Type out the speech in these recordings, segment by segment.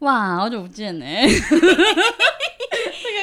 哇，好久不见呢！这个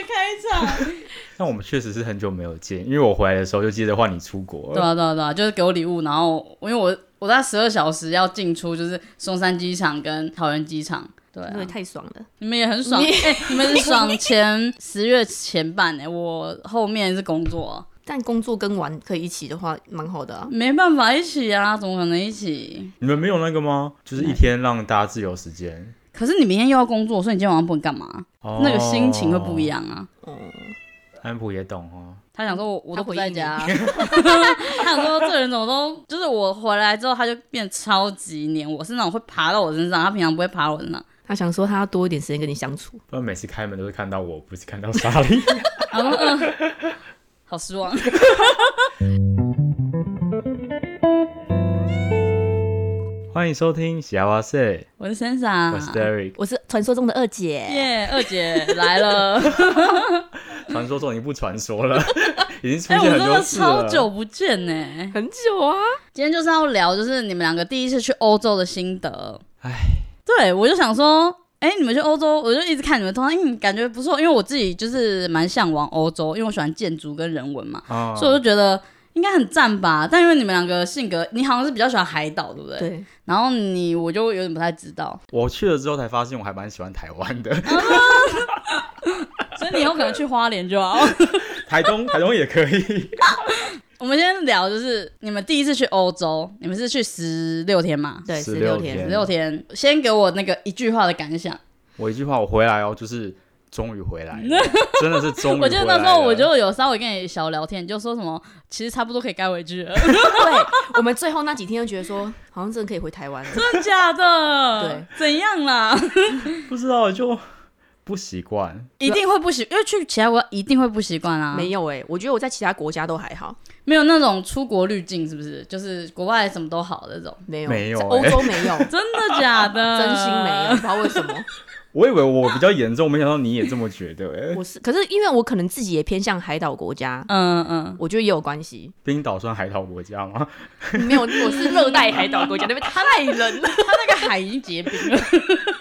开场。但我们确实是很久没有见，因为我回来的时候就接着换你出国了。对啊，对啊，对啊，就是给我礼物，然后因为我我在十二小时要进出，就是松山机场跟桃园机场。对、啊，因为太爽了，你们也很爽。哎、欸，你们是爽前 十月前半呢，我后面是工作。但工作跟玩可以一起的话，蛮好的啊。没办法一起啊，怎么可能一起？你们没有那个吗？就是一天让大家自由时间。可是你明天又要工作，所以你今天晚上不能干嘛？哦、那个心情会不一样啊。哦。安普也懂哦，他想说我我都不在家，他，他想说这人怎么都就是我回来之后他就变超级黏我，是那种会爬到我身上，他平常不会爬我身上。他想说他要多一点时间跟你相处，不然每次开门都是看到我，不是看到莎莉。好失望。欢迎收听《西呀哇 SAY》，我是 Sansa，我是 Derek，我是传说中的二姐。耶，yeah, 二姐来了。传说中已经不传说了，已经出现很多次了。欸、超久不见呢，很久啊。今天就是要聊，就是你们两个第一次去欧洲的心得。哎，对，我就想说，哎、欸，你们去欧洲，我就一直看你们通常，嗯，感觉不错。因为我自己就是蛮向往欧洲，因为我喜欢建筑跟人文嘛，哦、所以我就觉得。应该很赞吧，但因为你们两个性格，你好像是比较喜欢海岛，对不对？对。然后你，我就有点不太知道。我去了之后才发现，我还蛮喜欢台湾的。所以你有可能去花莲就好。台东，台东也可以。我们先聊，就是你们第一次去欧洲，你们是去十六天嘛？对，十六天，十六天。先给我那个一句话的感想。我一句话，我回来哦，就是。终于回来了，真的是终于回来了。我记得那时候我就有稍微跟你小聊天，就说什么其实差不多可以该回去了。对，我们最后那几天就觉得说，好像真的可以回台湾了。真的假的？对，怎样啦？不知道，就不习惯。一定会不习，因为去其他国家一定会不习惯啊。没有哎、欸，我觉得我在其他国家都还好，没有那种出国滤镜，是不是？就是国外什么都好的那种，没有，没有、欸，欧洲没有，真的假的？真心没有，不知道为什么。我以为我比较严重，没想到你也这么觉得 欸。我是，可是因为我可能自己也偏向海岛国家，嗯嗯，我觉得也有关系。冰岛算海岛国家吗？没有，我是热带海岛国家，那边太冷了，它那个海已经结冰了。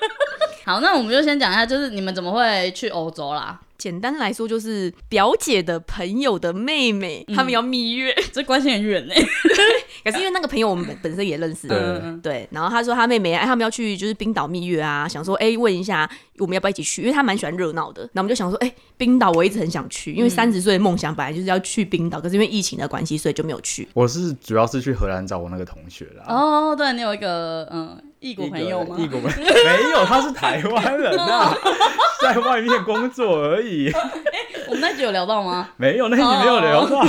好，那我们就先讲一下，就是你们怎么会去欧洲啦？简单来说，就是表姐的朋友的妹妹，他们要蜜月，这关系很远呢。可是因为那个朋友我们本本身也认识，对，然后他说他妹妹哎，他们要去就是冰岛蜜月啊，想说哎问一下我们要不要一起去，因为他蛮喜欢热闹的。那我们就想说哎，冰岛我一直很想去，因为三十岁的梦想本来就是要去冰岛，可是因为疫情的关系，所以就没有去。我是主要是去荷兰找我那个同学啦。哦，对，你有一个嗯异国朋友吗？异国朋友 没有，他是台湾人啊，在外面工作而已。我们那集有聊到吗？没有，那集没有聊到。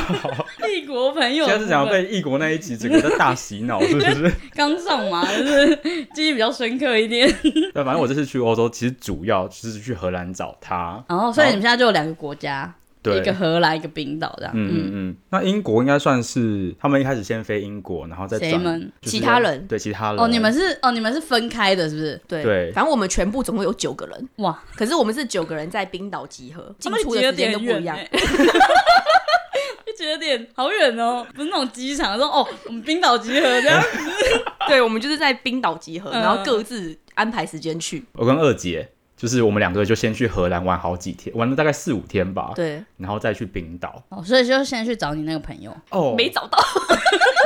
异国朋友，现在是想要被异国那一集整个在大洗脑，是不是？刚上嘛，就是记忆比较深刻一点。对，反正我这次去欧洲，其实主要就是去荷兰找他。哦，所以你们现在就有两个国家。一个荷兰，一个冰岛，这样。嗯嗯嗯。那英国应该算是他们一开始先飞英国，然后再转其他人。对，其他人。哦，你们是哦，你们是分开的，是不是？对对。反正我们全部总共有九个人。哇！可是我们是九个人在冰岛集合，进出的时间都不一样。就觉得有点好远哦，不是那种机场说哦，我们冰岛集合这样子。对，我们就是在冰岛集合，然后各自安排时间去。我跟二姐。就是我们两个就先去荷兰玩好几天，玩了大概四五天吧。对，然后再去冰岛。哦，所以就先去找你那个朋友。哦，没找到，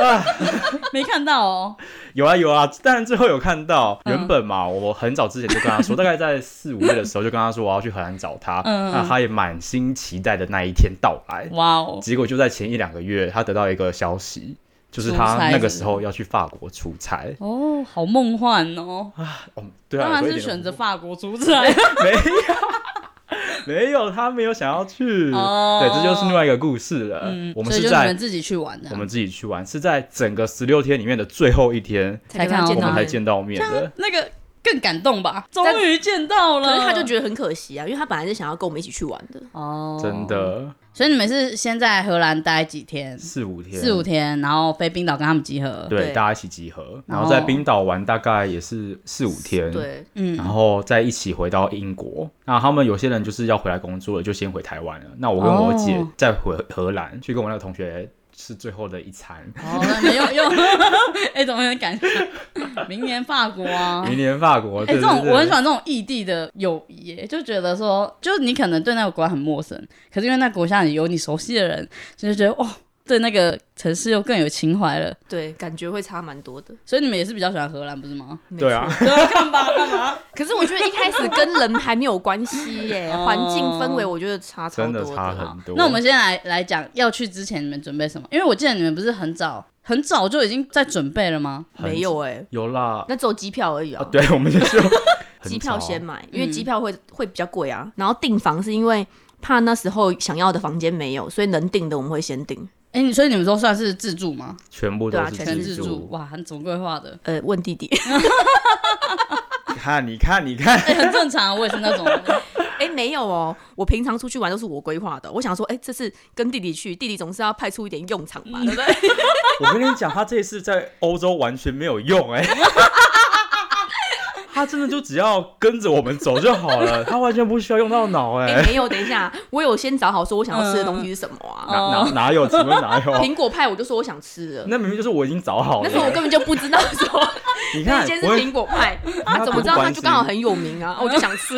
没看到哦。有啊有啊，当然最后有看到。原本嘛，我很早之前就跟他说，大概在四五月的时候就跟他说我要去荷兰找他。嗯，那他也满心期待的那一天到来。哇哦！结果就在前一两个月，他得到一个消息。就是他那个时候要去法国出差哦，好梦幻哦啊！哦，对啊，当然是选择法国出差。没有，没有，他没有想要去。哦，对，这就是另外一个故事了。嗯，我们是在自己去玩的，我们自己去玩，是在整个十六天里面的最后一天才看到我们才见到面的。那个更感动吧？终于见到了，可是他就觉得很可惜啊，因为他本来是想要跟我们一起去玩的。哦，真的。所以你们是先在荷兰待几天？四五天。四五天，然后飞冰岛跟他们集合。对，对大家一起集合，然后在冰岛玩大概也是四五天。对，嗯，然后再一起回到英国。那他们有些人就是要回来工作了，就先回台湾了。那我跟我姐再回荷兰，去跟我那个同学吃最后的一餐。哦，那又又，哎，怎么有点感觉？明年法国啊，明年法国。哎，这种我很喜欢这种异地的友谊，就觉得说，就是你可能对那个国家很陌生，可是因为那国家里有你熟悉的人，就是觉得哇。对那个城市又更有情怀了，对，感觉会差蛮多的。所以你们也是比较喜欢荷兰，不是吗？对啊，干嘛干嘛？可是我觉得一开始跟人还没有关系耶，环境氛围我觉得差超多的，真的差很多。那我们现在来来讲，要去之前你们准备什么？因为我记得你们不是很早很早就已经在准备了吗？没有哎，有啦，那只有机票而已啊。对，我们就是 机票先买，因为机票会会比较贵啊。然后订房是因为怕那时候想要的房间没有，所以能订的我们会先订。哎、欸，所以你们都算是自助吗？全部都是全自助，哇，很总规划的。呃，问弟弟，看，你看，你看，哎、欸，很正常，我也是那种。哎、欸，没有哦，我平常出去玩都是我规划的。我想说，哎、欸，这次跟弟弟去，弟弟总是要派出一点用场嘛，对不对？我跟你讲，他这一次在欧洲完全没有用、欸，哎。他真的就只要跟着我们走就好了，他完全不需要用到脑哎、欸。没有，等一下，我有先找好说我想要吃的东西是什么啊？哪哪哪有？请问哪有？苹果派我就说我想吃的。那明明就是我已经找好了。那时候我根本就不知道说，你看，先是苹果派，啊，怎么知道他就刚好很有名啊？我就想吃，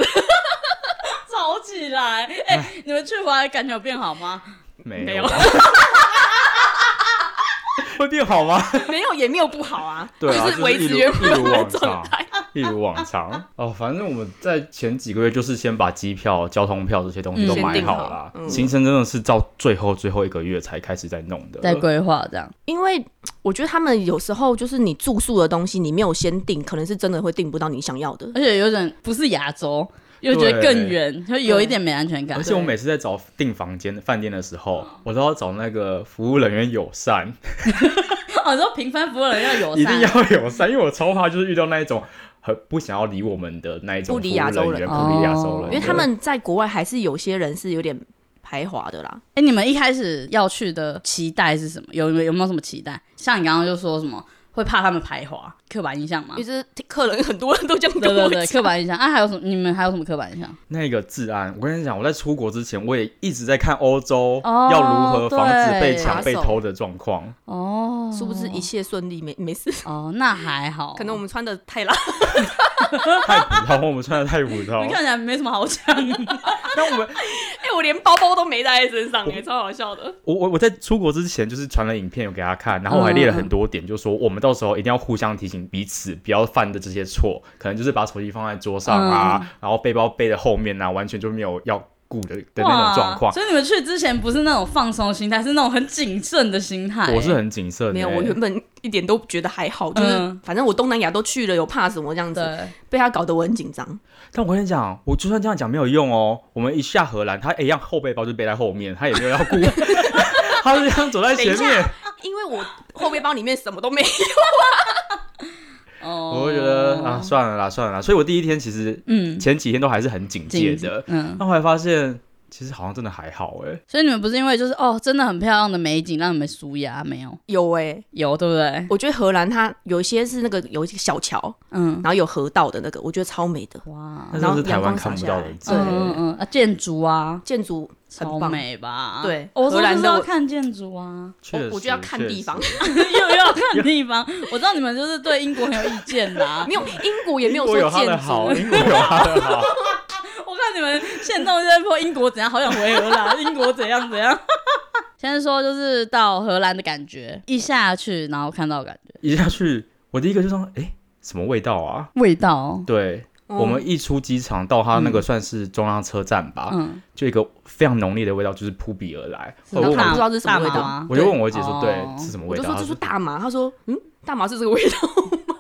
吵起来。哎，你们去回来感觉有变好吗？没有。会变好吗？没有，也没有不好啊。对啊，就是维持原本的状态。一如往常 哦，反正我们在前几个月就是先把机票、交通票这些东西都买好了，嗯、行程真的是到最后最后一个月才开始在弄的，在规划这样。因为我觉得他们有时候就是你住宿的东西，你没有先订，可能是真的会订不到你想要的，而且有点不是亚洲，又觉得更远，就有一点没安全感。而且我每次在找订房间、饭店的时候，我都要找那个服务人员友善。哦，你说评分服务人员要友善，一定要友善，因为我超怕就是遇到那一种。很不想要理我们的那一种不理亚洲人，不理亚洲人，因为他们在国外还是有些人是有点排华的啦。哎，你们一开始要去的期待是什么？有有没有什么期待？像你刚刚就说什么会怕他们排华，刻板印象吗？其实客人很多人都这样跟我讲，对对对，刻板印象。啊，还有什么？你们还有什么刻板印象？那个治安，我跟你讲，我在出国之前，我也一直在看欧洲要如何防止被抢、被偷的状况。哦，殊不知一切顺利，没没事。哦，那还好。可能我们穿的太辣。太普通，我们穿的太普通。你看起来没什么好讲。那我们，哎、欸，我连包包都没带在身上，哎超好笑的。我我我在出国之前就是传了影片有给他看，然后我还列了很多点，就说我们到时候一定要互相提醒彼此不要犯的这些错，可能就是把手机放在桌上啊，嗯、然后背包背在后面啊，完全就没有要顾。的的那种状况，所以你们去之前不是那种放松心态，是那种很谨慎的心态。我是很谨慎，没有，我原本一点都觉得还好，就是反正我东南亚都去了，有怕什么这样子？被他搞得我很紧张。但我跟你讲，我就算这样讲没有用哦。我们一下荷兰，他一样后背包就背在后面，他也没有要顾，他是这样走在前面。因为我后背包里面什么都没有啊。我会觉得啊，算了啦，算了啦。所以我第一天其实，嗯，前几天都还是很警戒的，嗯。那后来发现，其实好像真的还好哎。所以你们不是因为就是哦，真的很漂亮的美景让你们舒压没有？有哎，有对不对？我觉得荷兰它有一些是那个有一些小桥，嗯，然后有河道的那个，我觉得超美的。哇，然后是台湾看不到的，嗯嗯嗯啊，建筑啊，建筑。超美吧？对，我说就是要看建筑啊，我我就要看地方，又要看地方。我知道你们就是对英国很有意见啦，没有英国也没有说建筑好，英国有它的好。我看你们现在在说英国怎样，好想回荷兰，英国怎样怎样。先说就是到荷兰的感觉，一下去然后看到感觉，一下去，我第一个就说，哎，什么味道啊？味道，对。我们一出机场到他那个算是中央车站吧，嗯就一个非常浓烈的味道就是扑鼻而来。我不知道是什么味道，我就问我姐说：“对，是什么味道？”我就说：“这是大麻。”他说：“嗯，大麻是这个味道。”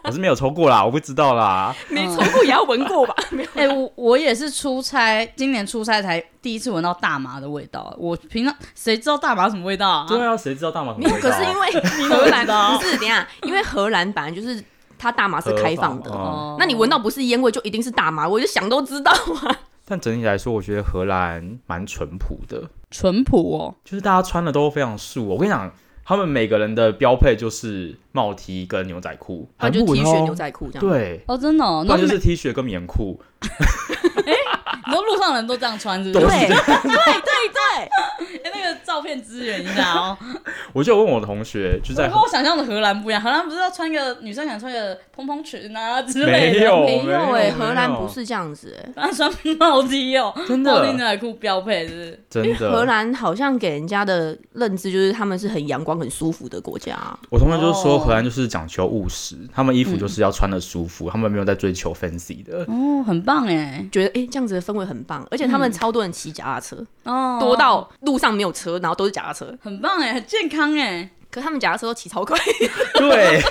我是没有抽过啦，我不知道啦。没抽过也要闻过吧？哎，我我也是出差，今年出差才第一次闻到大麻的味道。我平常谁知道大麻什么味道啊？对啊，谁知道大麻什么味道？可是因为 荷兰不是，等下，因为荷兰本来就是。它大麻是开放的，哦、那你闻到不是烟味，就一定是大麻，我就想都知道啊。但整体来说，我觉得荷兰蛮淳朴的，淳朴哦，就是大家穿的都非常素。我跟你讲，他们每个人的标配就是帽 T 跟牛仔裤，啊，就 T 恤牛仔裤这样。对，哦，真的，哦，那就是 T 恤跟棉裤。哎，你说路上人都这样穿，是不是？对对对对。哎，那个照照片支援一下哦。我就问我的同学，就在跟我想象的荷兰不一样，荷兰不是要穿个女生想穿个蓬蓬裙啊之类的？没有，没有哎，荷兰不是这样子哎，他穿帽 T 哦，真的，帽 T 牛仔裤标配是，真的。荷兰好像给人家的认知就是他们是很阳光、很舒服的国家。我同学就说荷兰就是讲求务实，他们衣服就是要穿的舒服，他们没有在追求 fancy 的。哦，很棒哎，觉得哎这样子的氛围很棒，而且他们超多人骑脚踏车，哦，多到路上没有车，然后都是脚踏车，很棒哎，很健康哎。可他们脚踏车都骑超快，对，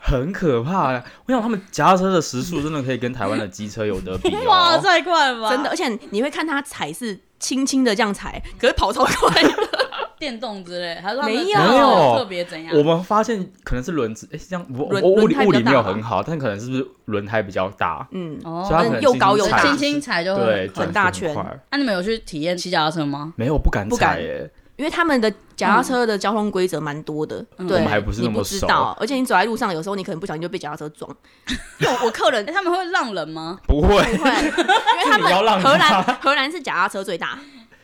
很可怕。我想他们脚踏车的时速真的可以跟台湾的机车有得比。哇，太快了吧！真的，而且你会看他踩是轻轻的这样踩，可是跑超快。电动之类，还是没有特别怎样？我们发现可能是轮子，哎，这样我我物理物理没有很好，但可能是不是轮胎比较大？嗯，哦，所以它可能又高又大，轻轻踩就对很大圈。那你们有去体验骑脚踏车吗？没有，不敢踩耶。因为他们的脚踏车的交通规则蛮多的，对，我们还不是那么熟。而且你走在路上，有时候你可能不小心就被脚踏车撞。因为我客人他们会让人吗？不会，不会，因为他们 荷兰荷兰是脚踏车最大。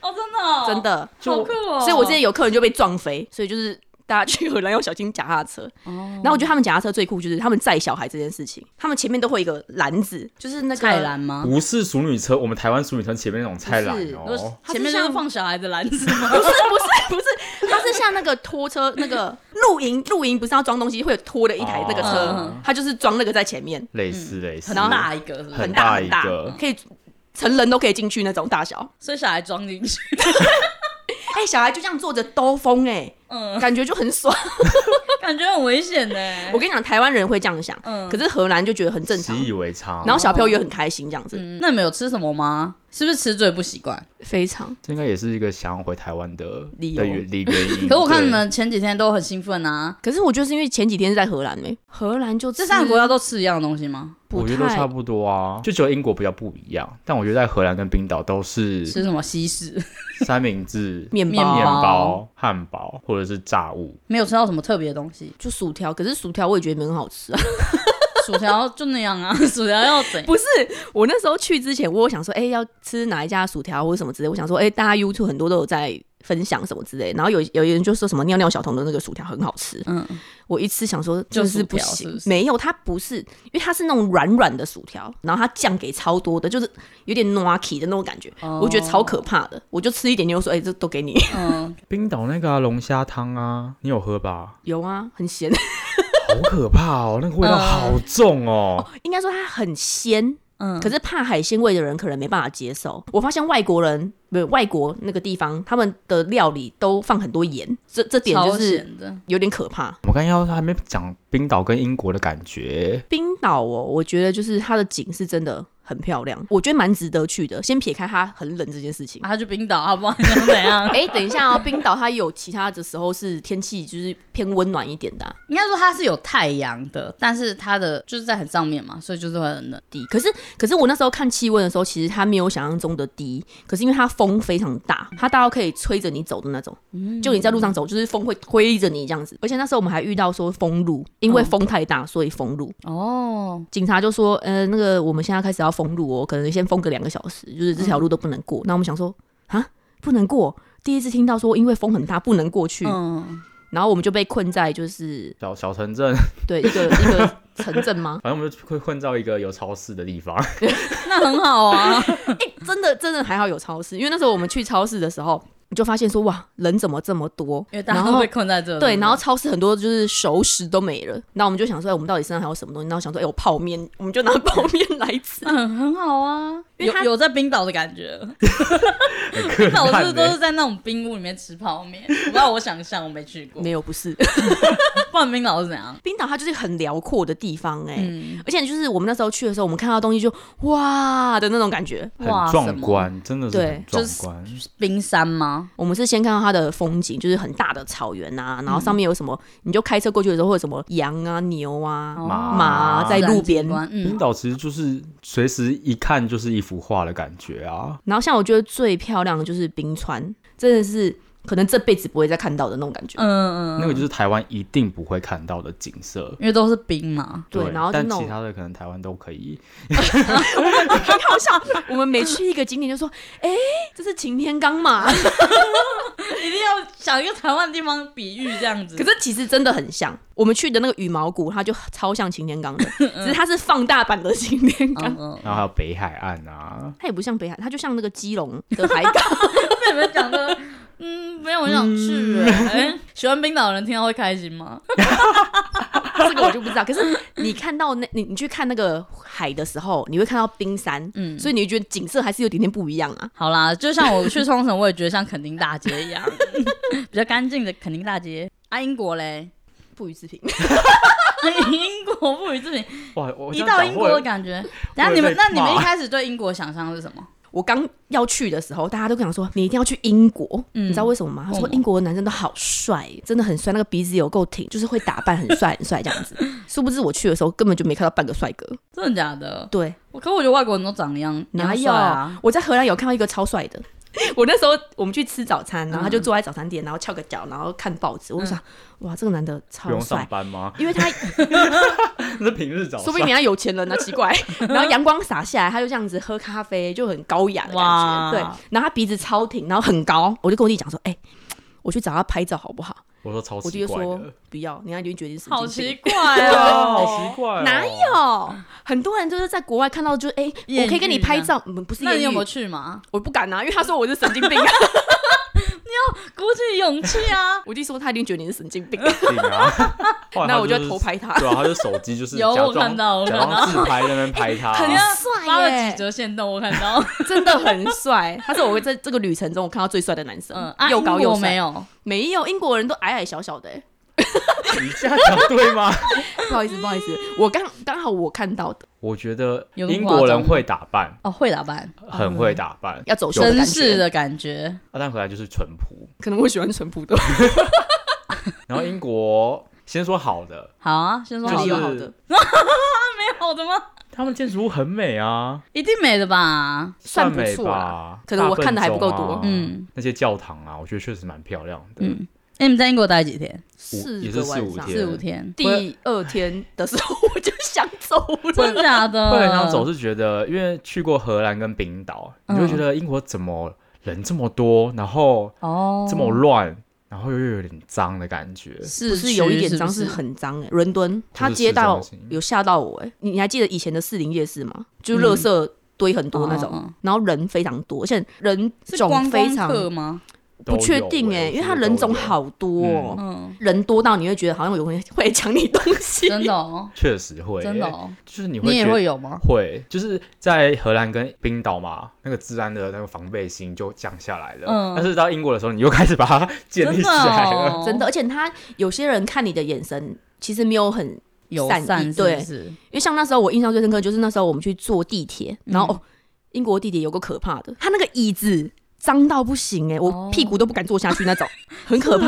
哦，真的，真的，好酷哦！所以我之前有客人就被撞飞，所以就是。大家去荷兰要小心脚踏车，哦。然后我觉得他们脚踏车最酷就是他们载小孩这件事情，他们前面都会有一个篮子，就是那个菜篮吗？不是淑女车，我们台湾淑女车前面那种菜篮哦，前面就是放小孩的篮子吗？不是不是不是，它是像那个拖车，那个露营露营不是要装东西会有拖的一台那个车，它就是装那个在前面，类似类似，很大一个，很大很大，可以成人都可以进去那种大小，所以小孩装进去。哎，小孩就这样坐着兜风，哎，嗯，感觉就很爽，感觉很危险呢。我跟你讲，台湾人会这样想，嗯，可是荷兰就觉得很正常，习以为常。然后小朋友也很开心这样子。那你们有吃什么吗？是不是吃嘴不习惯？非常，这应该也是一个想要回台湾的理由。理原因。可是我看你们前几天都很兴奋啊。可是我觉得是因为前几天是在荷兰没，荷兰就这三个国家都吃一样的东西吗？我觉得都差不多啊，就只有英国比较不一样。但我觉得在荷兰跟冰岛都是吃什么西式三明治、面包、面包、汉堡或者是炸物，没有吃到什么特别的东西，就薯条。可是薯条我也觉得没很好吃啊。薯条就那样啊，薯条要怎？不是，我那时候去之前，我有想说，哎、欸，要吃哪一家薯条或者什么之类。我想说，哎、欸，大家 YouTube 很多都有在分享什么之类。然后有有人就说什么尿尿小童的那个薯条很好吃。嗯，我一次想说就是不行，是是没有，它不是，因为它是那种软软的薯条，然后它酱给超多的，就是有点 noaki 的那种感觉，哦、我觉得超可怕的。我就吃一点点，我说，哎、欸，这都给你。嗯，冰岛那个龙虾汤啊，你有喝吧？有啊，很咸。好可怕哦，那个味道好重哦。呃、应该说它很鲜，嗯，可是怕海鲜味的人可能没办法接受。我发现外国人，不是外国那个地方，他们的料理都放很多盐，这这点就是有点可怕。我刚刚还没讲冰岛跟英国的感觉。冰岛哦，我觉得就是它的景是真的。很漂亮，我觉得蛮值得去的。先撇开它很冷这件事情，他去冰岛好不好？怎样？哎，等一下哦，冰岛它有其他的时候是天气就是偏温暖一点的。应该说它是有太阳的，但是它的就是在很上面嘛，所以就是会很冷低。可是可是我那时候看气温的时候，其实它没有想象中的低。可是因为它风非常大，它大到可以吹着你走的那种。就你在路上走，就是风会推着你这样子。而且那时候我们还遇到说封路，因为风太大，所以封路。哦，警察就说，呃，那个我们现在开始要。封路哦，可能先封个两个小时，就是这条路都不能过。那、嗯、我们想说啊，不能过。第一次听到说，因为风很大，不能过去。嗯，然后我们就被困在就是小小城镇，对，一个一个城镇吗？反正我们就会困到一个有超市的地方。那很好啊，哎、欸，真的真的还好有超市，因为那时候我们去超市的时候。你就发现说哇，人怎么这么多？因为大家都被困在这里。对，然后超市很多就是熟食都没了。那我们就想说，哎，我们到底身上还有什么东西？然后想说，哎，有泡面，我们就拿泡面来吃。嗯，很好啊，有有在冰岛的感觉。冰岛是不是都是在那种冰屋里面吃泡面？我不知道，我想象我没去过。没有，不是。不然冰岛是怎样？冰岛它就是很辽阔的地方哎，而且就是我们那时候去的时候，我们看到东西就哇的那种感觉，很壮观，真的是对，壮观。冰山吗？我们是先看到。它的风景就是很大的草原啊，然后上面有什么，你就开车过去的时候会有什么羊啊、牛啊、马啊在路边。冰岛其实就是随时一看就是一幅画的感觉啊。然后像我觉得最漂亮的就是冰川，真的是可能这辈子不会再看到的那种感觉。嗯嗯，那个就是台湾一定不会看到的景色，因为都是冰嘛。对，然后但其他的可能台湾都可以。我们很好笑，我们每去一个景点就说：“哎，这是擎天岗嘛？” 一定要想一个台湾的地方比喻这样子。可是其实真的很像，我们去的那个羽毛谷，它就超像擎天岗的，只是它是放大版的擎天岗。然后还有北海岸啊，它也不像北海，它就像那个基隆的海港。被你们讲的，嗯，没有很想去。哎，喜欢冰岛的人听到会开心吗？这个我就不知道。可是你看到那，你你去看那个海的时候，你会看到冰山，嗯，所以你会觉得景色还是有点点不一样啊。好啦，就像我去冲绳，我也觉得像垦丁大街一样，比较干净的垦丁大街。啊，英国嘞，不予置评。英国不予置评。哇，一到英国的感觉，等下你们，那你们一开始对英国想象是什么？我刚要去的时候，大家都跟我说，你一定要去英国，嗯、你知道为什么吗？他说英国的男生都好帅，真的很帅，那个鼻子有够挺，就是会打扮很帅很帅这样子。殊不知我去的时候根本就没看到半个帅哥，真的假的？对，我可我觉得外国人都长一样，哪有啊？我在荷兰有看到一个超帅的。我那时候我们去吃早餐，然后他就坐在早餐店，然后翘个脚，然后看报纸。我就想，哇，这个男的超帅。不用上班吗？因为他 那是平日早餐，说不定人家有钱人呢，奇怪。然后阳光洒下来，他就这样子喝咖啡，就很高雅的感觉。对，然后他鼻子超挺，然后很高。我就跟我弟讲说，哎，我去找他拍照好不好？我说超奇怪的，我就说不要，你看就觉得是好奇怪哦，好奇怪，哪有？很多人就是在国外看到就哎，我可以跟你拍照，不是？那你有没有去吗？我不敢啊，因为他说我是神经病啊。你要鼓起勇气啊！我弟说他一定觉得你是神经病啊。那我就要偷拍他。对啊，他就手机就是 有我看到，假装自拍在那边拍他，很帅，发了几折线动，我看到真的很帅。他是我在这个旅程中我看到最帅的男生，又高又没有。没有，英国人都矮矮小小的，哎，你这样讲对吗？不好意思，不好意思，我刚刚好我看到的。我觉得英国人会打扮哦，会打扮，很会打扮，要走绅士的感觉。啊，但回来就是淳朴，可能我喜欢淳朴的。然后英国先说好的，好啊，先说好的，没好的吗？他们建筑物很美啊，一定美的吧？算美吧，可能我看的还不够多。嗯，那些教堂啊，我觉得确实蛮漂亮的。嗯，那你们在英国待几天？四也是四五天，四五天。第二天的时候我就想走了，真的假的？会很想走，是觉得因为去过荷兰跟冰岛，你就觉得英国怎么人这么多，然后哦这么乱。然后又有点脏的感觉，是不是有一点脏？是很脏哎。伦敦，它街道有吓到我哎。你你还记得以前的士林夜市吗？就是垃圾堆很多那种，然后人非常多，而且人种非常。不确定哎，因为他人种好多，嗯，人多到你会觉得好像有人会抢你东西，真的哦，确实会，真的哦，就是你会，你也会有吗？会，就是在荷兰跟冰岛嘛，那个治安的那个防备心就降下来了，嗯，但是到英国的时候，你又开始把它建立起来了，真的，而且他有些人看你的眼神其实没有很友善，对，因为像那时候我印象最深刻就是那时候我们去坐地铁，然后英国地铁有个可怕的，他那个椅子。脏到不行哎、欸，我屁股都不敢坐下去那种，很可怕。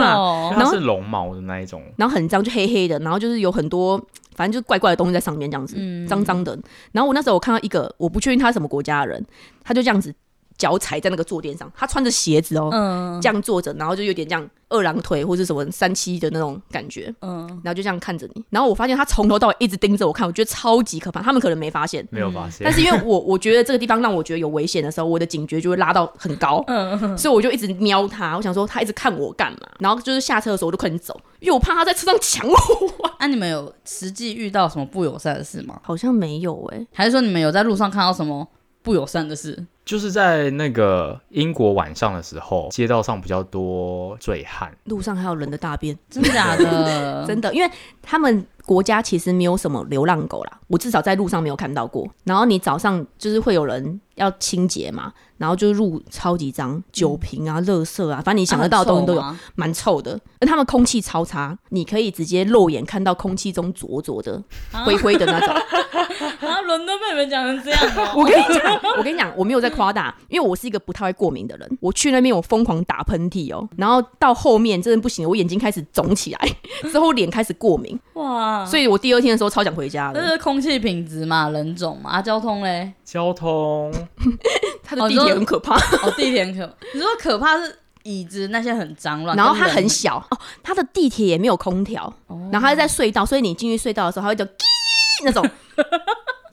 然后是绒毛的那一种，然后很脏，就黑黑的，然后就是有很多，反正就是怪怪的东西在上面这样子，脏脏的。然后我那时候我看到一个，我不确定他是什么国家的人，他就这样子。脚踩在那个坐垫上，他穿着鞋子哦，嗯、这样坐着，然后就有点这样二郎腿或者什么三七的那种感觉，嗯，然后就这样看着你，然后我发现他从头到尾一直盯着我看，我觉得超级可怕。他们可能没发现，没有发现，但是因为我我觉得这个地方让我觉得有危险的时候，我的警觉就会拉到很高，嗯，所以我就一直瞄他，我想说他一直看我干嘛？然后就是下车的时候我就快点走，因为我怕他在车上抢我。那、啊、你们有实际遇到什么不友善的事吗？好像没有哎、欸，还是说你们有在路上看到什么不友善的事？就是在那个英国晚上的时候，街道上比较多醉汉，路上还有人的大便，真的假的？真的，因为他们国家其实没有什么流浪狗啦，我至少在路上没有看到过。然后你早上就是会有人要清洁嘛，然后就入超级脏，酒瓶啊、垃圾啊，反正你想得到的东西都有，蛮臭的。而他们空气超差，你可以直接肉眼看到空气中浊浊的、灰灰的那种。啊，伦敦被你们讲成这样哦！我跟你讲，我跟你讲，我没有在夸大，因为我是一个不太会过敏的人。我去那边，我疯狂打喷嚏哦，然后到后面真的不行，我眼睛开始肿起来，之后脸开始过敏。哇！所以我第二天的时候超想回家的。这是空气品质嘛，人种嘛，啊，交通嘞？交通，它的地铁很可怕。哦，地铁很可，你说可怕是？椅子那些很脏乱，然后它很小哦，它的地铁也没有空调，哦、然后它在隧道，所以你进去隧道的时候，它会就 那种。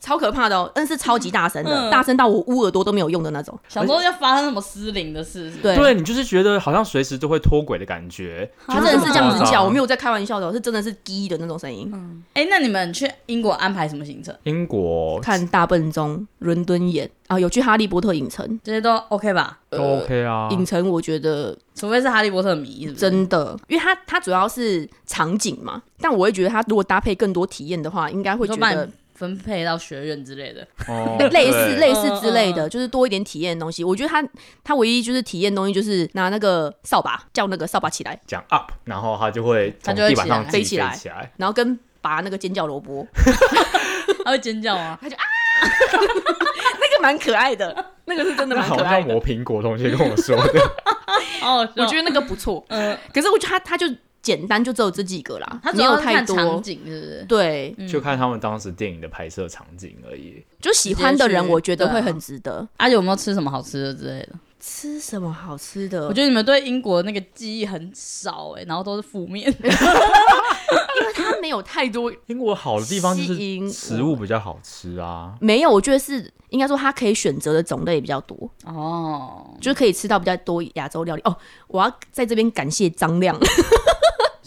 超可怕的哦，但是超级大声的，嗯、大声到我捂耳朵都没有用的那种。想说要发生什么失灵的事是是，对，对你就是觉得好像随时都会脱轨的感觉。他真的是这样子叫，我没有在开玩笑的，是真的是滴的那种声音。嗯，哎、欸，那你们去英国安排什么行程？英国看大笨钟、伦敦眼啊，有去哈利波特影城，这些都 OK 吧？都 OK 啊。呃、影城我觉得，除非是哈利波特迷是不是，真的，因为它它主要是场景嘛，但我会觉得它如果搭配更多体验的话，应该会觉得。分配到学院之类的，哦、类似类似之类的，就是多一点体验的东西。我觉得他他唯一就是体验东西，就是拿那个扫把叫那个扫把起来，讲 up，然后他就会从地板上飞起来，起来。然后跟拔那个尖叫萝卜，他会尖叫啊？他就啊，那个蛮可爱的，那个是真的蛮可爱的。磨苹果同学跟我说的，哦，我觉得那个不错，嗯，可是我觉得他他就。简单就只有这几个啦，他主要看场景是不是？对，就看他们当时电影的拍摄场景而已。就喜欢的人，我觉得会很值得。啊，有没有吃什么好吃的之类的？吃什么好吃的？我觉得你们对英国那个记忆很少哎，然后都是负面，因为它没有太多。英国好的地方就是食物比较好吃啊。没有，我觉得是应该说它可以选择的种类比较多哦，就是可以吃到比较多亚洲料理哦。我要在这边感谢张亮。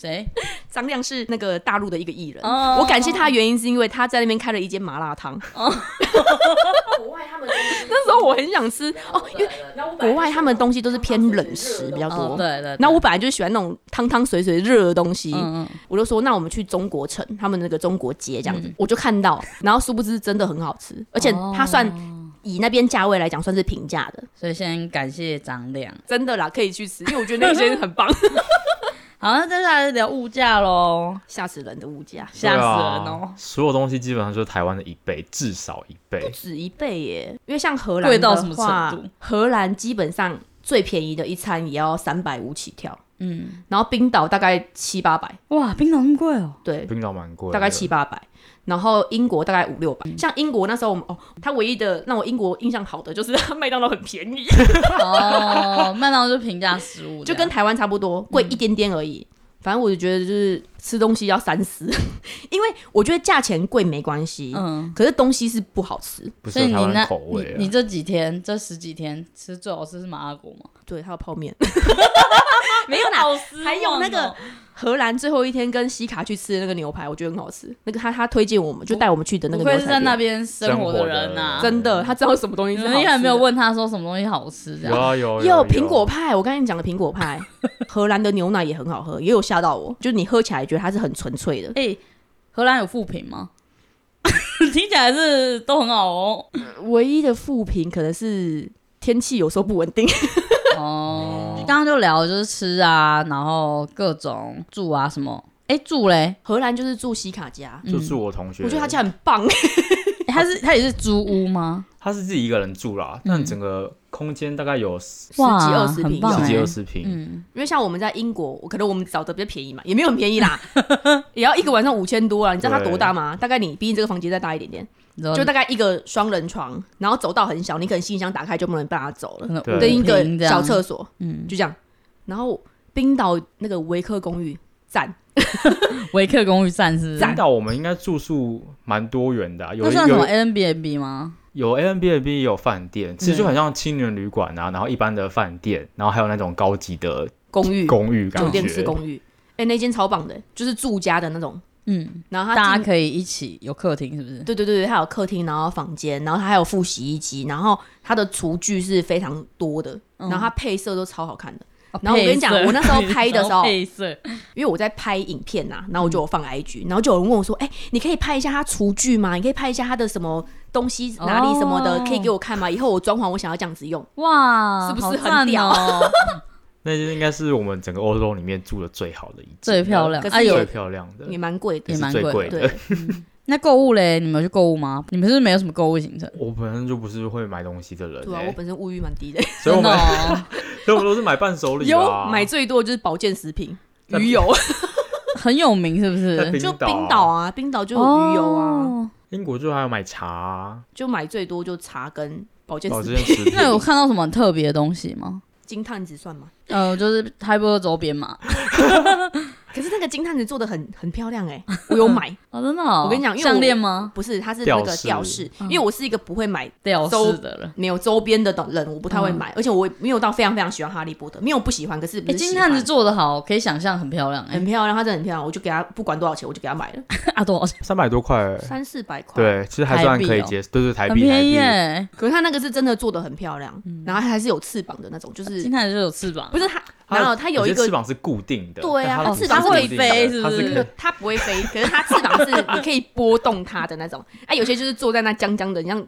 谁？张亮是那个大陆的一个艺人。Oh, 我感谢他的原因是因为他在那边开了一间麻辣烫。Oh. 国外他们那时候我很想吃哦，因为国外他们东西都是偏冷食比较多。Oh, 对，对对。然后我本来就喜欢那种汤汤水水热的东西。嗯嗯。我就说那我们去中国城，他们那个中国街这样子，嗯、我就看到，然后殊不知真的很好吃，而且他算以那边价位来讲算是平价的。所以先感谢张亮，真的啦，可以去吃，因为我觉得那些很棒。好，那接下来聊物价喽，吓死人的物价，吓死人哦！所有东西基本上就是台湾的一倍，至少一倍，不止一倍耶。因为像荷兰贵到什么程度？荷兰基本上最便宜的一餐也要三百五起跳，嗯，然后冰岛大概七八百，哇，冰岛那么贵哦？对，冰岛蛮贵，大概七八百。然后英国大概五六百，像英国那时候我们哦，它唯一的让我英国印象好的就是麦当劳很便宜。哦，麦当劳就平价食物，就跟台湾差不多，贵一点点而已。嗯、反正我就觉得就是吃东西要三思，因为我觉得价钱贵没关系，嗯，可是东西是不好吃，不是台湾口味、啊、你你这几天这十几天吃最好吃是麻辣锅吗？对，还有泡面，没有哪，还有那个。荷兰最后一天跟西卡去吃的那个牛排，我觉得很好吃。那个他他推荐我们，就带我们去的那个牛排。不会是在那边生活的人呐，真的，他知道什么东西是好吃。你还没有问他说什么东西好吃？这样有有有苹果派，我刚才你讲的苹果派，荷兰的牛奶也很好喝，也有吓到我，就你喝起来觉得它是很纯粹的。哎，荷兰有负评吗？听起来是都很好哦。唯一的负评可能是天气有时候不稳定。哦，刚刚就聊就是吃啊，然后各种住啊什么，哎住嘞，荷兰就是住西卡家，就住我同学，我觉得他家很棒，他是他也是租屋吗？他是自己一个人住啦，但整个空间大概有十几二十平，十几二十平，嗯，因为像我们在英国，可能我们找的比较便宜嘛，也没有很便宜啦，也要一个晚上五千多啊，你知道它多大吗？大概你比你这个房间再大一点点。就大概一个双人床，然后走道很小，你可能行李箱打开就不能办法走了，跟一个小厕所，嗯，就这样。然后冰岛那个维克公寓赞，维克公寓站是冰岛，我们应该住宿蛮多元的，有算什么 Airbnb 吗？有 Airbnb 也有饭店，其实就很像青年旅馆啊，然后一般的饭店，然后还有那种高级的公寓，公寓酒店式公寓。哎，那间超棒的，就是住家的那种。嗯，然后他大家可以一起有客厅，是不是？对对对对，他有客厅，然后房间，然后他还有附洗衣机，然后他的厨具是非常多的，嗯、然后他配色都超好看的。哦、然后我跟你讲，我那时候 拍的时候，配色，因为我在拍影片呐、啊，然后我就有放 IG，、嗯、然后就有人问我说：“哎、欸，你可以拍一下他厨具吗？你可以拍一下他的什么东西哪里什么的，哦、可以给我看吗？以后我装潢我想要这样子用，哇，是不是很屌？”哦 那就应该是我们整个欧洲里面住的最好的一间，最漂亮，哎呦，最漂亮的，也蛮贵的，也蛮贵的。那购物嘞？你们有去购物吗？你们是不是没有什么购物行程？我本身就不是会买东西的人，对啊，我本身物欲蛮低的，所以我们，所以我们都是买伴手礼。有买最多就是保健食品、鱼油，很有名，是不是？就冰岛啊，冰岛就有鱼油啊。英国就还有买茶，就买最多就茶跟保健食品。那有看到什么很特别的东西吗？金探子算吗？呃，就是哈利波特周边嘛。可是那个金探子做的很很漂亮哎，我有买哦，真的。我跟你讲，项链吗？不是，它是那个吊饰。因为我是一个不会买吊饰的人，没有周边的人，我不太会买。而且我没有到非常非常喜欢哈利波特，没有不喜欢。可是金探子做的好，可以想象很漂亮，很漂亮，它真的很漂亮。我就给他不管多少钱，我就给他买了。啊，多少钱？三百多块，三四百块。对，其实还算可以接受，对对，台币。很便宜耶。可是它那个是真的做的很漂亮，然后还是有翅膀的那种，就是金探子就有翅膀，不是它。然后它有一个翅膀是固定的，对啊，它翅膀会飞，是不是？它不会飞，可是它翅膀是你可以拨动它的那种。哎，有些就是坐在那僵僵的，像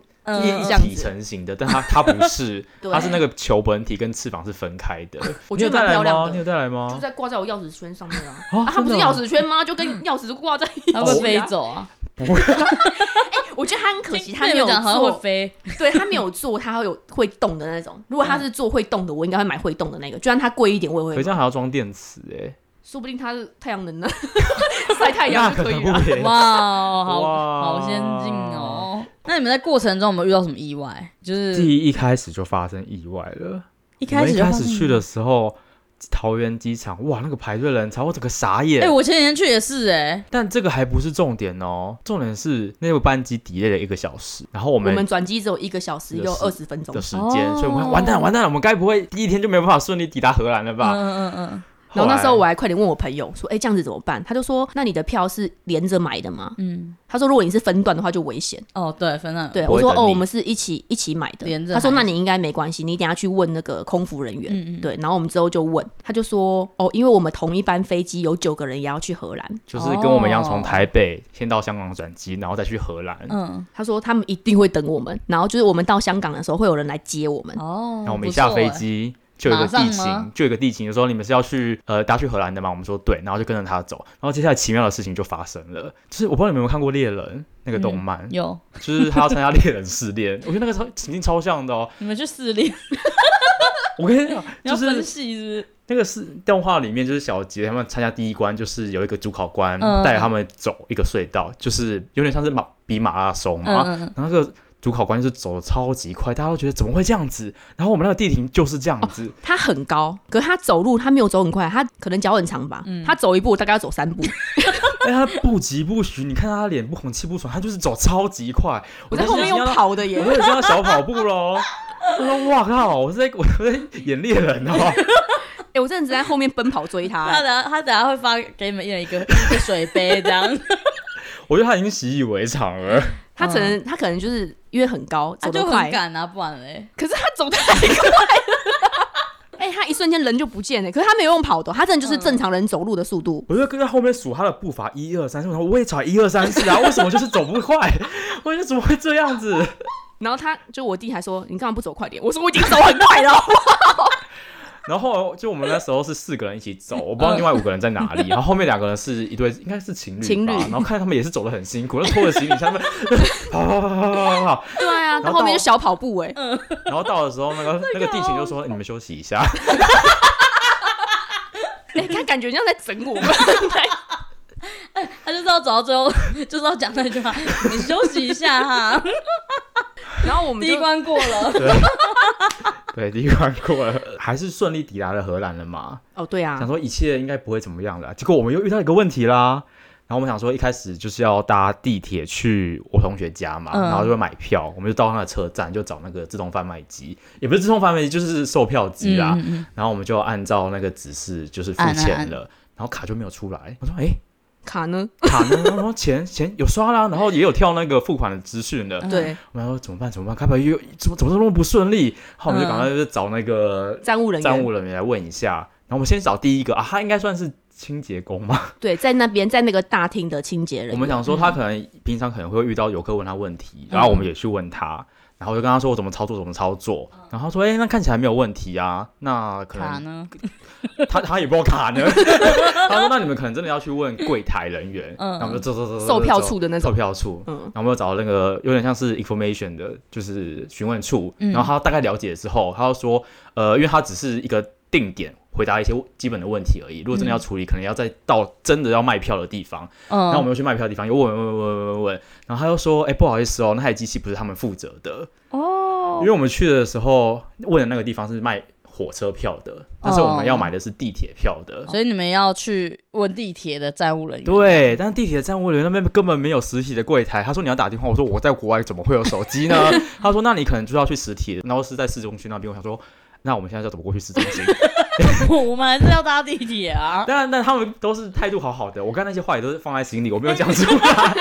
体成型的，但它它不是，它是那个球本体跟翅膀是分开的。我觉得蛮漂亮的，你有带来吗？就在挂在我钥匙圈上面啊。它不是钥匙圈吗？就跟钥匙挂在一起，它会飞走啊。不会，哎，我觉得它很可惜，它没有做飞，对，它没有做，它会有会动的那种。如果它是做会动的，我应该会买会动的那个，就算它贵一点，我也会。可这样还要装电池哎，说不定它是太阳能呢，晒太阳可以。哇，好好先进哦。那你们在过程中有没有遇到什么意外？就是第一一开始就发生意外了。一开始一开始去的时候。桃园机场，哇，那个排队人潮，我整个傻眼。哎、欸，我前几天去也是哎、欸。但这个还不是重点哦，重点是那个班机 delay 了一个小时，然后我们我们转机只有一个小时又二十分钟的时间，哦、所以我们完蛋了，完蛋了，我们该不会第一天就没有办法顺利抵达荷兰了吧？嗯嗯嗯。然后那时候我还快点问我朋友说：“哎，这样子怎么办？”他就说：“那你的票是连着买的吗？”嗯，他说：“如果你是分段的话，就危险。”哦，对，分段。对，我说：“哦，我们是一起一起买的。”连着。他说：“那你应该没关系，你等下去问那个空服人员。”嗯嗯。对，然后我们之后就问，他就说：“哦，因为我们同一班飞机有九个人也要去荷兰，就是跟我们一样从台北先到香港转机，然后再去荷兰。”嗯，他说他们一定会等我们，然后就是我们到香港的时候会有人来接我们。哦，然后我们一下飞机。就有一个地勤，就有一个地勤就说，你们是要去呃搭去荷兰的吗？我们说对，然后就跟着他走，然后接下来奇妙的事情就发生了，就是我不知道你们有没有看过猎人那个动漫，有，就是他要参加猎人试炼，我觉得那个超情境超像的哦。你们去试炼，我跟你讲，就是那个是动画里面就是小杰他们参加第一关，就是有一个主考官带他们走一个隧道，就是有点像是马比马拉松嘛，然后那个。主考官就是走的超级快，大家都觉得怎么会这样子？然后我们那个地勤就是这样子，他很高，可是他走路他没有走很快，他可能脚很长吧，他走一步大概要走三步，哎，他不疾不徐，你看他脸不红气不喘，他就是走超级快。我在后面用跑的耶，我有像小跑步喽。我说哇靠，我在我在演猎人哦。哎，我真的在后面奔跑追他，他等下他等下会发给你们一人一个一个水杯这样。我觉得他已经习以为常了。他可能他可能就是因为很高，走得快，赶啊，不然嘞。可是他走太快了，哎，他一瞬间人就不见了。可是他没有用跑的，他真的就是正常人走路的速度。我就跟在后面数他的步伐，一二三四，我也踩一二三四啊，为什么就是走不快？我觉得怎么会这样子？然后他就我弟还说：“你干嘛不走快点？”我说：“我已经走很快了。” 然后就我们那时候是四个人一起走，我不知道另外五个人在哪里。然后后面两个人是一对，应该是情侣吧。情侣。然后看他们也是走的很辛苦，那拖着行李，他们跑跑跑跑跑跑。对啊，然后后面就小跑步哎。然后到的时候，那个 那个地勤就说：“你们休息一下。”哎，他感觉像在整我们。哎，他就是要走到最后，就是要讲那句话：“你休息一下哈。”然后我们第一关过了。对，第一关过了，还是顺利抵达了荷兰了嘛？哦，对啊，想说一切应该不会怎么样了，结果我们又遇到一个问题啦。然后我们想说，一开始就是要搭地铁去我同学家嘛，嗯、然后就会买票，我们就到那个车站就找那个自动贩卖机，也不是自动贩卖机，就是售票机啦。嗯嗯，然后我们就按照那个指示，就是付钱了，按按然后卡就没有出来。我说，哎。卡呢？卡呢？然后钱钱有刷啦，然后也有跳那个付款的资讯的。对，我们说怎么办？怎么办？开牌又怎么怎么那么不顺利？然后我们就赶快就找那个站务人员，站务人员来问一下。然后我们先找第一个啊，他应该算是清洁工嘛？对，在那边在那个大厅的清洁人员。我们想说他可能平常可能会遇到游客问他问题，然后我们也去问他。然后我就跟他说我怎么操作怎么操作，然后他说哎、欸、那看起来没有问题啊，那可能卡呢？他他也不知道卡呢。他说那你们可能真的要去问柜台人员，嗯，然后我们就走走走，售票处的那种售票处，嗯，然后我们就找到那个有点像是 information 的，就是询问处，嗯、然后他大概了解之后，他就说呃，因为他只是一个定点。回答一些基本的问题而已。如果真的要处理，嗯、可能要再到真的要卖票的地方。嗯，然后我们又去卖票的地方，又问问问问问问，然后他又说：“哎、欸，不好意思哦，那台机器不是他们负责的哦。”因为我们去的时候问的那个地方是卖火车票的，但是我们要买的是地铁票的，所以你们要去问地铁的站务人员。对，但是地铁的站务人员那边根本没有实体的柜台，他说你要打电话，我说我在国外怎么会有手机呢？他说那你可能就要去实体，然后是在市中心那边。我想说，那我们现在要怎么过去市中心？我们还是要搭地铁啊。当然，但他们都是态度好好的，我刚那些话也都是放在心里，我没有讲出来。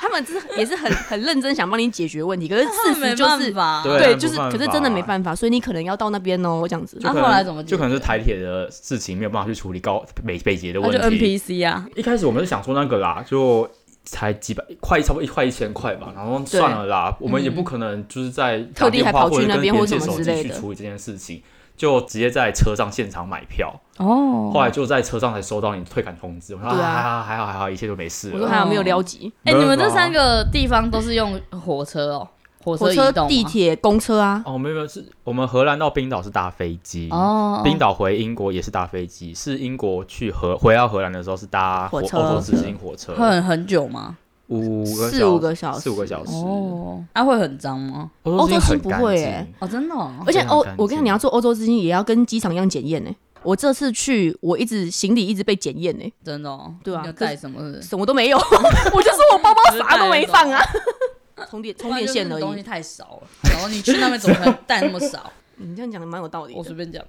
他们是也是很很认真想帮你解决问题，可是事实就是对，就是可是真的没办法，所以你可能要到那边哦，这样子。那后来怎么？就可能是台铁的事情没有办法去处理高北北捷的问题。就 NPC 啊，一开始我们是想说那个啦，就才几百块，差不多一块一千块吧，然后算了啦，我们也不可能就是在特地还跑去那边或者什么之类的去处理这件事情。就直接在车上现场买票哦，后来就在车上才收到你退款通知。我说啊，还好还好还好，一切都没事。我说还好没有撩急。哎，你们这三个地方都是用火车哦，火车、地铁、公车啊？哦，没有没有，是我们荷兰到冰岛是搭飞机哦，冰岛回英国也是搭飞机，是英国去荷回到荷兰的时候是搭火车，欧洲之星火车。会很很久吗？五个四五个小时，四五个小时哦。它会很脏吗？欧洲之星不会哎，哦真的。而且欧，我跟你讲，你要做欧洲之星也要跟机场一样检验呢。我这次去，我一直行李一直被检验呢。真的？哦对啊。要带什么？什么都没有，我就说我包包啥都没放啊。充电充电线而已。东西太少了，然后你去那边怎么可能带那么少？你这样讲的蛮有道理。我随便讲。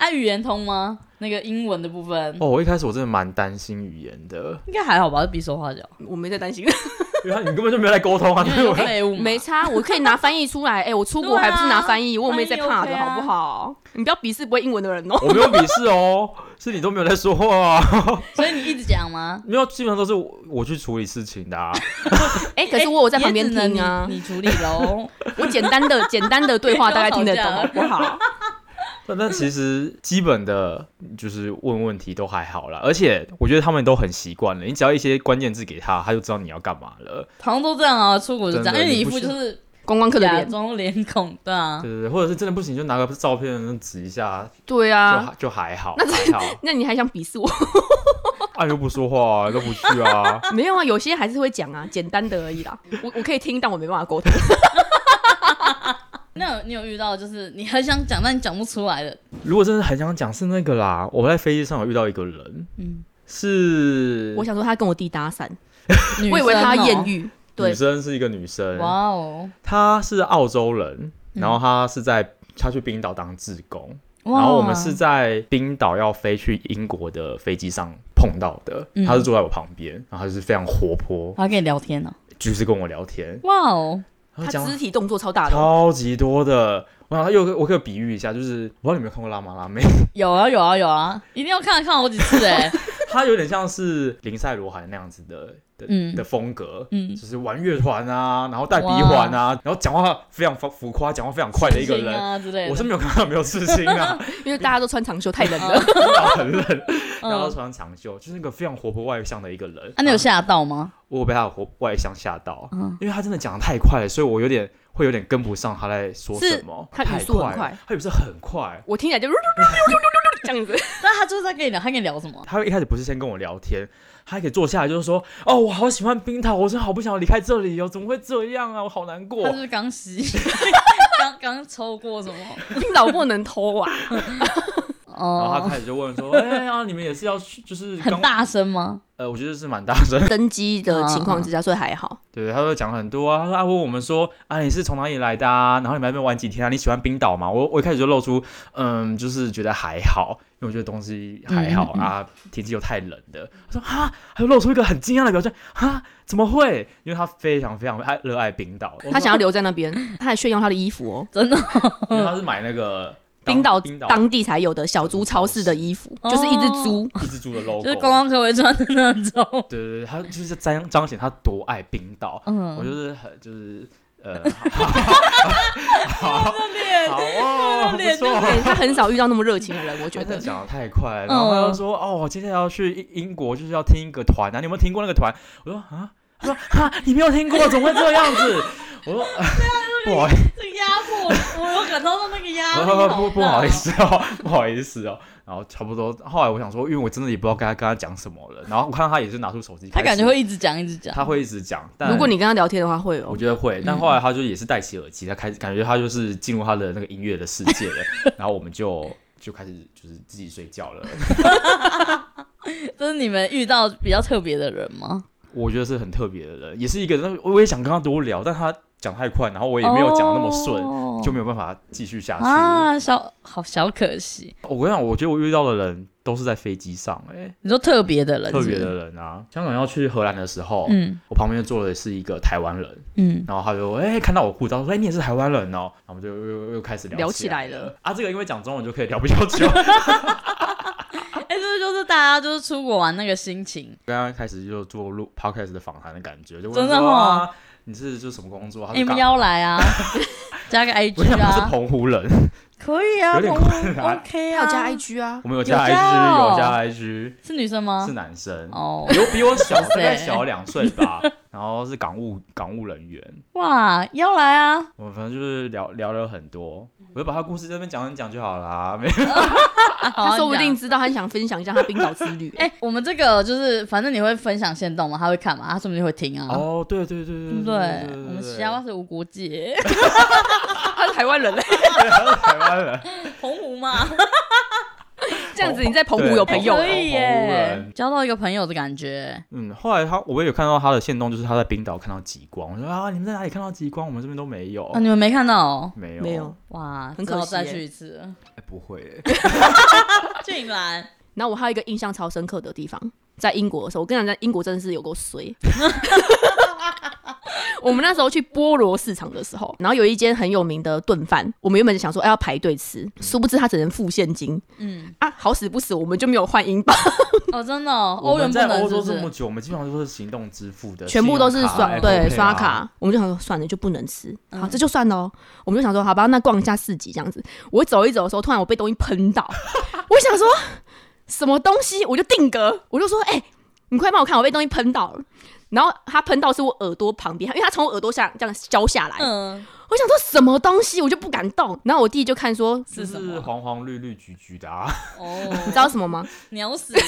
爱语言通吗？那个英文的部分。哦，我一开始我真的蛮担心语言的，应该还好吧，是比手画脚，我没在担心，因为你根本就没有在沟通啊，对没差，我可以拿翻译出来，哎，我出国还不是拿翻译，我没在怕的好不好？你不要鄙视不会英文的人哦，我没有鄙视哦，是你都没有在说话，所以你一直讲吗？没有，基本上都是我去处理事情的，啊。哎，可是我有在旁边听啊，你处理喽，我简单的简单的对话大概听得懂，好不好？但其实基本的就是问问题都还好啦，而且我觉得他们都很习惯了。你只要一些关键字给他，他就知道你要干嘛了。好像都这样啊，出国就这样，因为你一副就是观光客的脸，脸孔，对啊，对对对，或者是真的不行，就拿个照片指一下，对啊，就就还好，那还好。那你还想鄙视我？啊，又不说话，都不去啊？没有啊，有些还是会讲啊，简单的而已啦。我我可以听，但我没办法沟通。那你有遇到就是你很想讲但你讲不出来的？如果真的很想讲，是那个啦。我在飞机上有遇到一个人，嗯，是我想说他跟我弟搭讪，我以为他艳遇。女生是一个女生，哇哦，她是澳洲人，然后她是在她去冰岛当志工，然后我们是在冰岛要飞去英国的飞机上碰到的。她是坐在我旁边，然后她就是非常活泼，她跟你聊天呢，就是跟我聊天。哇哦。他肢体动作超大的，超级多的。我想他又，我可以比喻一下，就是我不知道你有没有看过《辣妈辣妹》？有啊有啊有啊，一定要看看好几次哎。他有点像是林赛罗韩那样子的的的风格，嗯，就是玩乐团啊，然后戴鼻环啊，然后讲话非常浮浮夸，讲话非常快的一个人。我是没有看到没有刺青啊，因为大家都穿长袖，太冷了，很冷，然后穿长袖，就是那个非常活泼外向的一个人。啊你有吓到吗？我有被他的活外向吓到，嗯。因为他真的讲的太快了，所以我有点会有点跟不上他在说什么。他语速很快，他语速很快，我听起来就这样子。那他就是在跟你聊，他跟你聊什么？他一开始不是先跟我聊天，他还可以坐下来，就是说：“哦，我好喜欢冰岛，我真的好不想离开这里哦，怎么会这样啊？我好难过。”他是不是刚洗，刚刚抽过什么？冰岛不能偷啊！然后他开始就问说：“哎呀，你们也是要去，就是很大声吗？”呃，我觉得是蛮大声。登机的情况之下，所以还好。对，他说讲很多啊。他问我们说：“啊，你是从哪里来的啊？然后你们来这边玩几天啊？你喜欢冰岛吗？”我我一开始就露出，嗯，就是觉得还好，因为我觉得东西还好啊，天气又太冷的。他说：“哈，还露出一个很惊讶的表情，哈，怎么会？因为他非常非常爱热爱冰岛，他想要留在那边，他还炫耀他的衣服哦，真的，因为他是买那个。”冰岛当地才有的小猪超市的衣服，就是一只猪，一只猪的 logo，就是观光客会穿的那种。对对对，他就是彰彰显他多爱冰岛。嗯，我就是很就是呃，好，脸，好哦，不错。他很少遇到那么热情的人，我觉得。讲的太快，然后他就说：“哦，我今天要去英国，就是要听一个团啊，你有没有听过那个团？”我说：“啊。”他说：“哈，你没有听过，怎么会这样子？” 我说：“ 不好意思，这个压迫。” 我我感受到那个压力。不不不好意思哦，不好意思哦。然后差不多，后来我想说，因为我真的也不知道跟他跟他讲什么了。然后我看到他也是拿出手机，他感觉会一直讲一直讲。他会一直讲，但如果你跟他聊天的话，会哦。我觉得会，但后来他就也是戴起耳机，他开始感觉他就是进入他的那个音乐的世界了。然后我们就就开始就是自己睡觉了。这是你们遇到比较特别的人吗？我觉得是很特别的人，也是一个人。我也想跟他多聊，但他。讲太快，然后我也没有讲那么顺，oh, 就没有办法继续下去啊，小好小可惜。我跟你讲，我觉得我遇到的人都是在飞机上，哎，你说特别的人特别的人啊。香港要去荷兰的时候，嗯，我旁边坐的是一个台湾人，嗯，然后他就哎看到我护照说，哎你也是台湾人哦，然后我们就又又又开始聊起来了，聊起来了啊。这个因为讲中文就可以聊比较久。哎，这就是大家就是出国玩那个心情。刚刚开始就做录 podcast 的访谈的感觉，就真的吗？你是做什么工作？你们邀来啊，加个 IG 啊。我是澎湖人，可以啊，澎湖 OK 啊，加 IG 啊。我们有加 IG，有加 IG。是女生吗？是男生哦，有比我小，大概小两岁吧。然后是港务港务人员。哇，要来啊！我们反正就是聊聊了很多，我就把他故事这边讲一讲就好了。没有，他说不定知道，他想分享一下他冰岛之旅。哎，我们这个就是，反正你会分享限动吗？他会看吗？他说不定会听啊。哦，对对对对对，我们西瓜是无国界，他是台湾人嘞，他是台湾人，澎湖嘛。这样子你在澎湖有朋友，可以耶，交到一个朋友的感觉。嗯，后来他我也有看到他的线动，就是他在冰岛看到极光。我说啊，你们在哪里看到极光？我们这边都没有。啊，你们没看到？没有，没有。哇，很可惜，再去一次。哎，不会。俊然。然后我还有一个印象超深刻的地方，在英国的时候，我跟你讲，在英国真的是有够衰。我们那时候去菠萝市场的时候，然后有一间很有名的炖饭，我们原本就想说，哎，要排队吃，殊不知他只能付现金。嗯啊，好死不死，我们就没有换英镑。哦，真的，欧元。我们在欧洲这么久，我们基本上都是行动支付的，全部都是刷对刷卡。我们就想说，算了，就不能吃。好，这就算了。我们就想说，好吧，那逛一下市集这样子。我走一走的时候，突然我被东西喷到，我想说什么东西，我就定格，我就说，哎，你快帮我看，我被东西喷到了。然后他喷到是我耳朵旁边，因为他从我耳朵下这样浇下来。嗯，我想说什么东西，我就不敢动。然后我弟就看说是什么，是黄黄绿绿橘橘的啊。哦，你知道什么吗？鸟屎。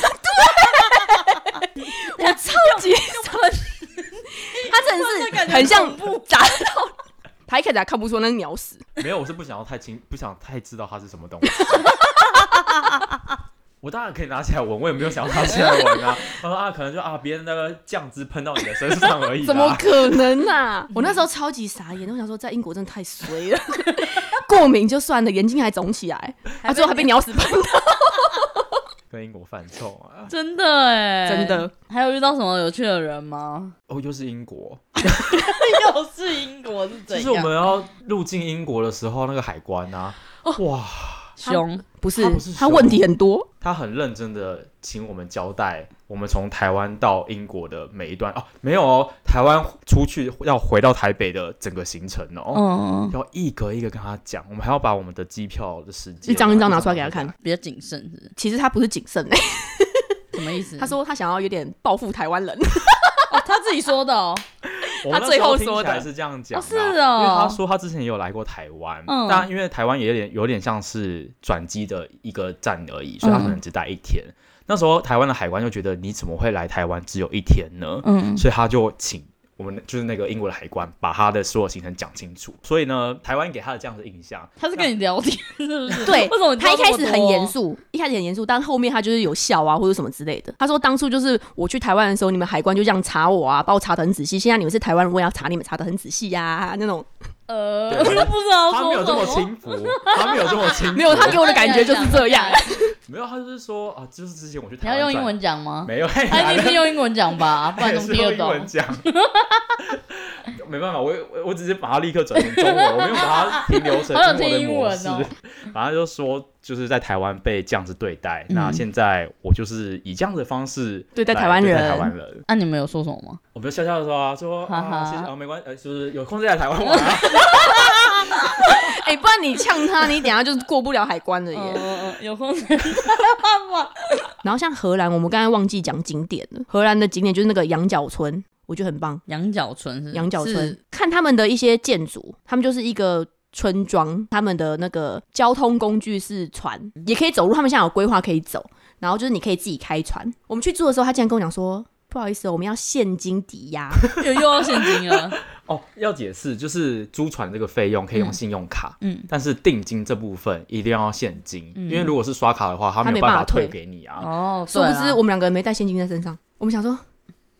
对，我超级喷。他真的是很像 砸到，他一开始还看不出那是鸟屎。没有，我是不想要太清，不想太知道它是什么东西。我当然可以拿起来闻，我也没有想要拿起来闻啊。他说啊，可能就啊，别人那个酱汁喷到你的身上而已。怎么可能啊？我那时候超级傻眼，我想说在英国真的太衰了，过敏就算了，眼睛还肿起来，他最后还被鸟屎喷到。跟英国犯冲啊！真的哎，真的。还有遇到什么有趣的人吗？哦，又是英国，又是英国是怎样？就是我们要入境英国的时候，那个海关啊，哇。凶？不是，他问题很多。他很认真的请我们交代我们从台湾到英国的每一段。哦，没有哦，台湾出去要回到台北的整个行程哦，嗯，要一格一个跟他讲，我们还要把我们的机票的时间一张一张拿出来给他看，比较谨慎是。其实他不是谨慎哎，什么意思？他说他想要有点报复台湾人，他自己说的哦。他最后说的是这样讲，是哦，因为他说他之前也有来过台湾，但因为台湾也有点有点像是转机的一个站而已，所以他可能只待一天。那时候台湾的海关就觉得你怎么会来台湾只有一天呢？嗯，所以他就请。我们就是那个英国的海关，把他的所有行程讲清楚。所以呢，台湾给他的这样的印象，他是跟你聊天，是不是？对，为什么他一开始很严肃，一开始很严肃，但后面他就是有笑啊，或者什么之类的。他说当初就是我去台湾的时候，你们海关就这样查我啊，把我查的很仔细。现在你们是台湾人，我也要查你们查的很仔细呀、啊，那种。呃，我都不知道他没有这么轻浮，他没有这么轻 浮，没有，他给我的感觉就是这样。没有，他就是说啊，就是之前我去台湾，你要用英文讲吗？没有，他一定是用英文讲吧，不然怎么听得懂？用英文讲，没办法，我我我直接把它立刻转成中文，我没有把它停留成中文的模式。反正就说就是在台湾被这样子对待，那现在我就是以这样的方式对待台湾人。台湾人，那你们有说什么吗？我们就笑笑的说啊，说啊，谢谢啊，没关系，呃，就是有空再来台湾玩啊？哎，不然你呛他，你等下就是过不了海关了耶。有空再 然后像荷兰，我们刚才忘记讲景点了。荷兰的景点就是那个羊角村，我觉得很棒。羊角村是？羊角村，看他们的一些建筑，他们就是一个村庄，他们的那个交通工具是船，也可以走路。他们现在有规划可以走，然后就是你可以自己开船。我们去住的时候，他竟然跟我讲说：“不好意思，我们要现金抵押，又又要现金了。”哦，要解释就是租船这个费用可以用信用卡，嗯，但是定金这部分一定要现金，因为如果是刷卡的话，他没有办法退给你啊。哦，殊不知我们两个人没带现金在身上，我们想说。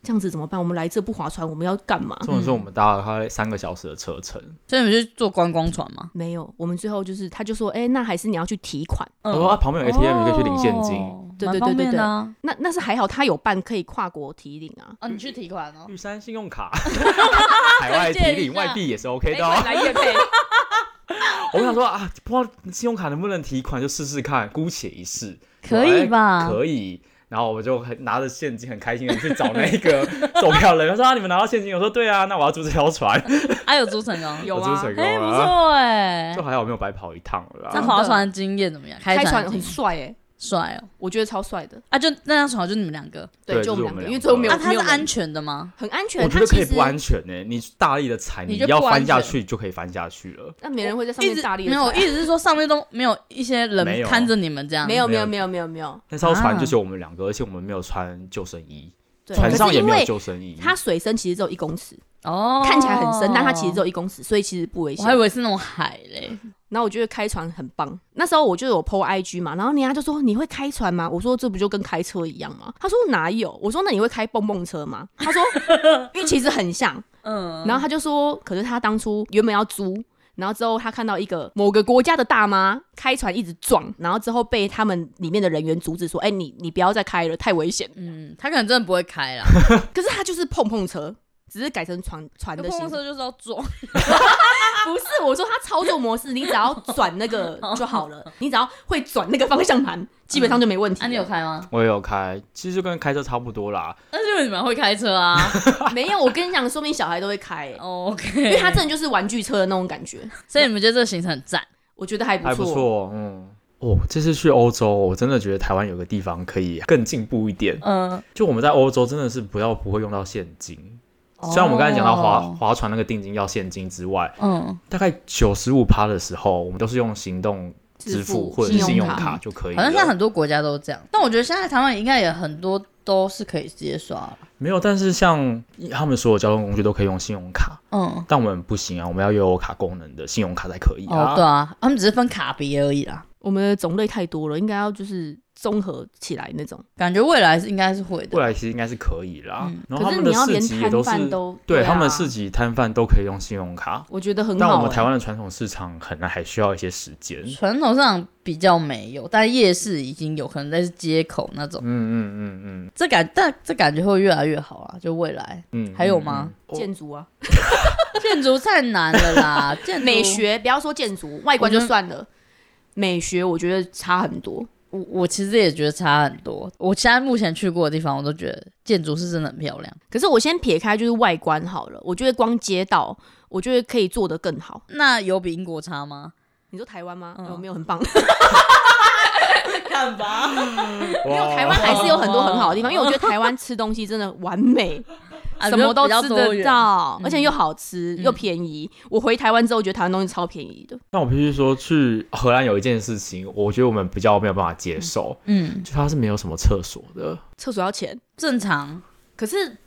这样子怎么办？我们来这不划船，我们要干嘛？这种说我们搭了快三个小时的车程，所以你们去坐观光船吗？没有，我们最后就是他就说，哎，那还是你要去提款。我说啊，旁边有 ATM，你可以去领现金。对对对对对。那那是还好，他有办可以跨国提领啊。哦，你去提款哦。玉山信用卡，海外提领外币也是 OK 的。来业配。我们想说啊，不知道信用卡能不能提款，就试试看，姑且一试。可以吧？可以。然后我就很拿着现金，很开心的去找那个 售票人。他说：“啊，你们拿到现金？”我说：“对啊，那我要租这条船。”啊有租成功？有租成功，哎，不错哎，就还好没有白跑一趟了。那划船的经验怎么样？开船很帅哎。帅哦，我觉得超帅的啊！就那张床，就你们两个，对，就我们两个，因为最后没有。那它是安全的吗？很安全。我觉得可以不安全呢。你大力的踩，你要翻下去就可以翻下去了。那没人会在上面大力。没有，意思是说上面都没有一些人看着你们这样。没有，没有，没有，没有，没有。那艘船就是我们两个，而且我们没有穿救生衣，船上也没有救生衣。它水深其实只有一公尺哦，看起来很深，但它其实只有一公尺，所以其实不危险。我还以为是那种海嘞。然后我觉得开船很棒。那时候我就有 po IG 嘛，然后人家就说，你会开船吗？我说这不就跟开车一样吗？他说哪有？我说那你会开蹦蹦车吗？他说 因为其实很像。嗯。然后他就说，可是他当初原本要租，然后之后他看到一个某个国家的大妈开船一直撞，然后之后被他们里面的人员阻止说，哎，你你不要再开了，太危险。嗯，他可能真的不会开了。可是他就是碰碰车。只是改成船船的形式，车就是要撞，不是我说它操作模式，你只要转那个 就好了，你只要会转那个方向盘，基本上就没问题。那你有开吗？我也有开，其实就跟开车差不多啦。但是因为你们会开车啊？没有，我跟你讲，说明小孩都会开。OK，因为它真的就是玩具车的那种感觉，所以你们觉得这个行程很赞？我觉得还不错，还不错。嗯，哦，这次去欧洲，我真的觉得台湾有个地方可以更进步一点。嗯，就我们在欧洲真的是不要不会用到现金。虽然我们刚才讲到划划船那个定金要现金之外，嗯，大概九十五趴的时候，我们都是用行动支付或者是信用卡就可以。好像现在很多国家都这样，但我觉得现在台湾应该也很多都是可以直接刷。没有，但是像他们所有交通工具都可以用信用卡，嗯，但我们不行啊，我们要有卡功能的信用卡才可以啊。哦，对啊，他们只是分卡别而已啦。我们的种类太多了，应该要就是。综合起来那种感觉，未来是应该是会的。未来其实应该是可以啦。然后他们的市集也都是，对他们市集摊贩都可以用信用卡，我觉得很好。但我们台湾的传统市场可能还需要一些时间。传统市场比较没有，但夜市已经有可能在街口那种。嗯嗯嗯嗯，这感但这感觉会越来越好啊！就未来，嗯，还有吗？建筑啊，建筑太难了啦。建美学不要说建筑，外观就算了，美学我觉得差很多。我我其实也觉得差很多。我现在目前去过的地方，我都觉得建筑是真的很漂亮。可是我先撇开就是外观好了，我觉得光街道，我觉得可以做得更好。那有比英国差吗？你说台湾吗？有、嗯、没有很棒。看吧，没有台湾还是有很多很好的地方，因为我觉得台湾吃东西真的完美。什么都吃得到，而且又好吃又便宜。我回台湾之后，觉得台湾东西超便宜的。那我必须说，去荷兰有一件事情，我觉得我们比较没有办法接受。嗯，就它是没有什么厕所的，厕所要钱，正常。可是。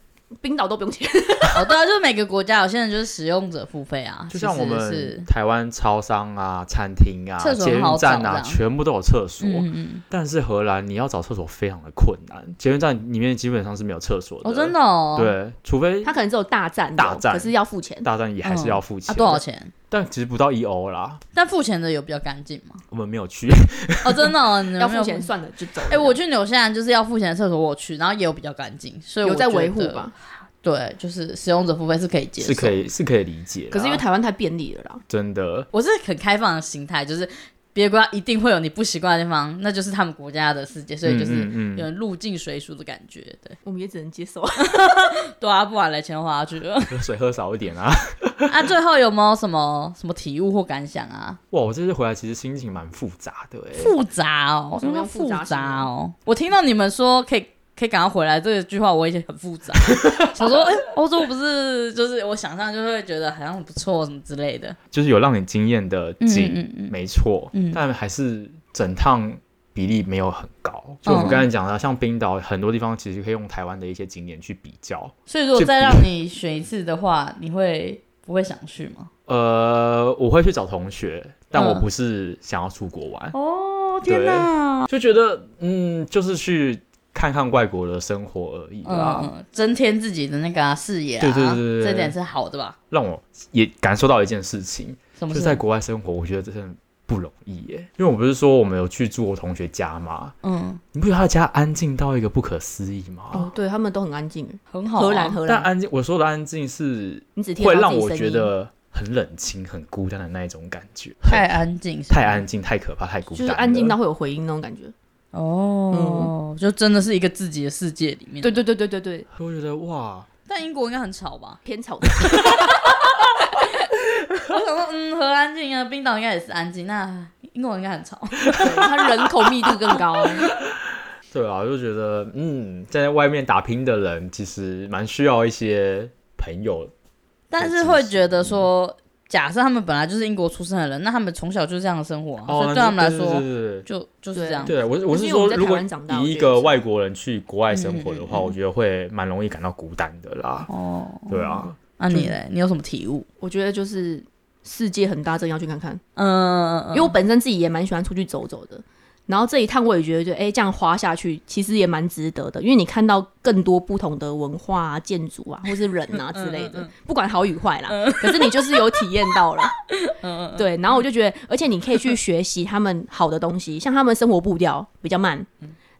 冰岛都不用钱哦，对啊，就是每个国家有些人就是使用者付费啊，就像我们是台湾超商啊、餐厅啊、捷运站啊，全部都有厕所。嗯嗯。但是荷兰你要找厕所非常的困难，捷运站里面基本上是没有厕所的。哦，真的哦。对，除非他可能只有大站，大站可是要付钱，大站也还是要付钱。啊，多少钱？但其实不到一欧啦。但付钱的有比较干净吗？我们没有去。哦，真的哦，要付钱算了就走。哎，我去纽西兰就是要付钱的厕所，我去，然后也有比较干净，所以我有在维护吧。对，就是使用者付费是可以接受，是可以是可以理解。可是因为台湾太便利了啦，真的。我是很开放的心态，就是别的国家一定会有你不习惯的地方，那就是他们国家的世界，所以就是有人入境随俗的感觉。对，我们也只能接受。对啊，不然来钱花去了，水喝少一点啊。啊，最后有没有什么什么体悟或感想啊？哇，我这次回来其实心情蛮复杂的，哎，复杂哦，什么叫复杂哦？我听到你们说可以。可以赶快回来这句话，我已经很复杂。想说，哎、欸，欧洲不是就是我想象就会觉得好像不错什么之类的，就是有让你惊艳的景，嗯嗯嗯没错，嗯、但还是整趟比例没有很高。就我们刚才讲的，嗯、像冰岛很多地方其实可以用台湾的一些景点去比较。所以如果再让你选一次的话，你会不会想去吗？呃，我会去找同学，但我不是想要出国玩。嗯、哦，天哪！就觉得嗯，就是去。看看外国的生活而已啦，嗯，增添自己的那个视野啊，对对对对，这点是好的吧？让我也感受到一件事情，什么事？就是在国外生活，我觉得真的不容易耶。因为我不是说我们有去住我同学家吗？嗯，你不觉得他家安静到一个不可思议吗？哦，对他们都很安静，很好，荷兰荷兰。但安静，我说的安静是会让我觉得很冷清、很孤单的那一种感觉。太安静，太安静，太可怕，太孤单，就是安静到会有回音那种感觉。哦，嗯、就真的是一个自己的世界里面。对对对对对对，我觉得哇，但英国应该很吵吧？偏吵。我想说，嗯，荷兰静啊，冰岛应该也是安静，那英国应该很吵，它人口密度更高。对啊，就觉得嗯，在外面打拼的人其实蛮需要一些朋友，但是会觉得说。假设他们本来就是英国出生的人，那他们从小就是这样的生活，所以对他们来说，就就是这样。对，我我是说，如果以一个外国人去国外生活的话，我觉得会蛮容易感到孤单的啦。哦，对啊。那你嘞？你有什么体悟？我觉得就是世界很大，真要去看看。嗯，因为我本身自己也蛮喜欢出去走走的。然后这一趟我也觉得就，就、欸、哎，这样花下去其实也蛮值得的，因为你看到更多不同的文化啊、建筑啊，或是人啊 之类的，不管好与坏啦。可是你就是有体验到了，对。然后我就觉得，而且你可以去学习他们好的东西，像他们生活步调比较慢，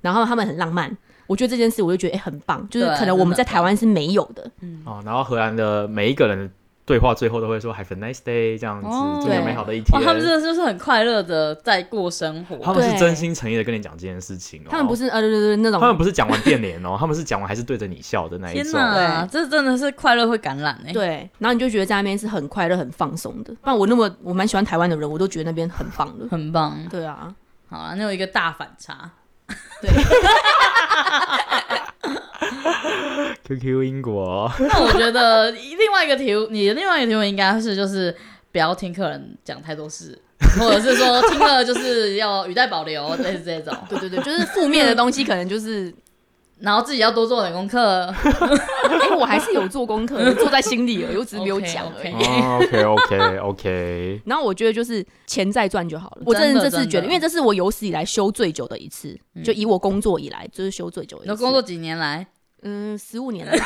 然后他们很浪漫。我觉得这件事，我就觉得哎、欸，很棒，就是可能我们在台湾是没有的。嗯。哦，然后荷兰的每一个人。对话最后都会说 Have a nice day 这样子，祝你美好的一天。他们真的就是很快乐的在过生活。他们是真心诚意的跟你讲这件事情哦。他们不是呃对对对那种。他们不是讲完变脸哦，他们是讲完还是对着你笑的那一种。天哪，这真的是快乐会感染哎。对，然后你就觉得在那边是很快乐、很放松的。不然我那么我蛮喜欢台湾的人，我都觉得那边很棒的，很棒。对啊，好啊，那有一个大反差。对。QQ 英国，那我觉得另外一个题目，你的另外一个题目应该是就是不要听客人讲太多事，或者是说听了就是要语带保留，类似这种。对对对，就是负面的东西可能就是，然后自己要多做点功课。哎，我还是有做功课，做在心里了，我只是没有讲而已。OK OK OK。然后我觉得就是钱再赚就好了。我真的这次觉得，因为这是我有史以来休最久的一次，就以我工作以来就是休最久的一次。你工作几年来？嗯，十五年了吧。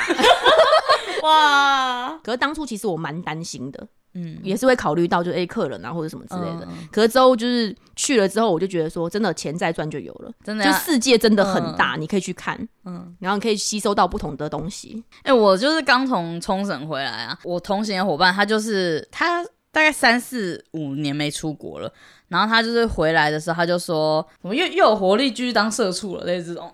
哇！可是当初其实我蛮担心的，嗯，也是会考虑到就哎客人啊或者什么之类的。嗯、可是之后就是去了之后，我就觉得说，真的钱再赚就有了，真的，就世界真的很大，嗯、你可以去看，嗯，然后你可以吸收到不同的东西。哎、欸，我就是刚从冲绳回来啊，我同行的伙伴他就是他大概三四五年没出国了，然后他就是回来的时候他就说，怎么又又有活力继续当社畜了，类似这种。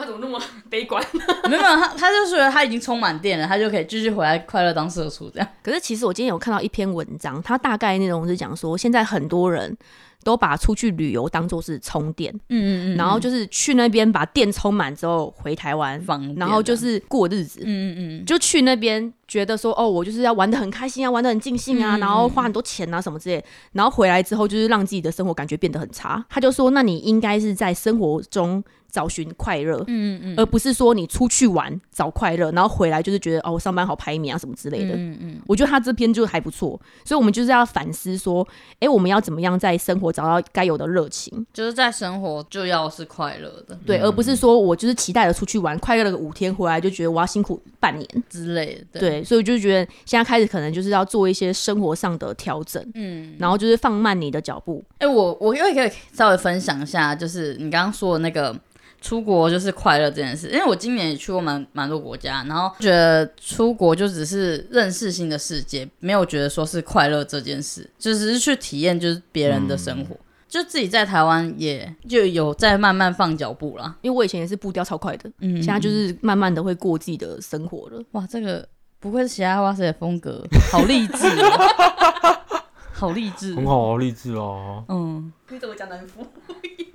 他怎么那么 悲观？没有，他他就觉得他已经充满电了，他就可以继续回来快乐当社畜这样。可是其实我今天有看到一篇文章，他大概内容是讲说，现在很多人都把出去旅游当做是充电，嗯嗯嗯，然后就是去那边把电充满之后回台湾，然后就是过日子，嗯嗯嗯，就去那边觉得说，哦，我就是要玩的很开心啊，玩的很尽兴啊，然后花很多钱啊什么之类，然后回来之后就是让自己的生活感觉变得很差。他就说，那你应该是在生活中。找寻快乐，嗯嗯，而不是说你出去玩找快乐，然后回来就是觉得哦，我上班好排名啊什么之类的，嗯嗯，我觉得他这篇就还不错，所以我们就是要反思说，哎，我们要怎么样在生活找到该有的热情，就是在生活就要是快乐的，对，而不是说我就是期待着出去玩，快乐了个五天回来就觉得我要辛苦半年之类的，对，所以我就觉得现在开始可能就是要做一些生活上的调整，嗯，然后就是放慢你的脚步。哎，我我因为可以稍微分享一下，就是你刚刚说的那个。出国就是快乐这件事，因为我今年也去过蛮蛮多国家，然后觉得出国就只是认识新的世界，没有觉得说是快乐这件事，就只是去体验就是别人的生活，嗯、就自己在台湾也就有在慢慢放脚步啦，因为我以前也是步调超快的，嗯，现在就是慢慢的会过自己的生活了。哇，这个不愧是喜爱哇塞的风格，好励志、喔。好励志，很好，励志哦。嗯，你怎么讲南夫？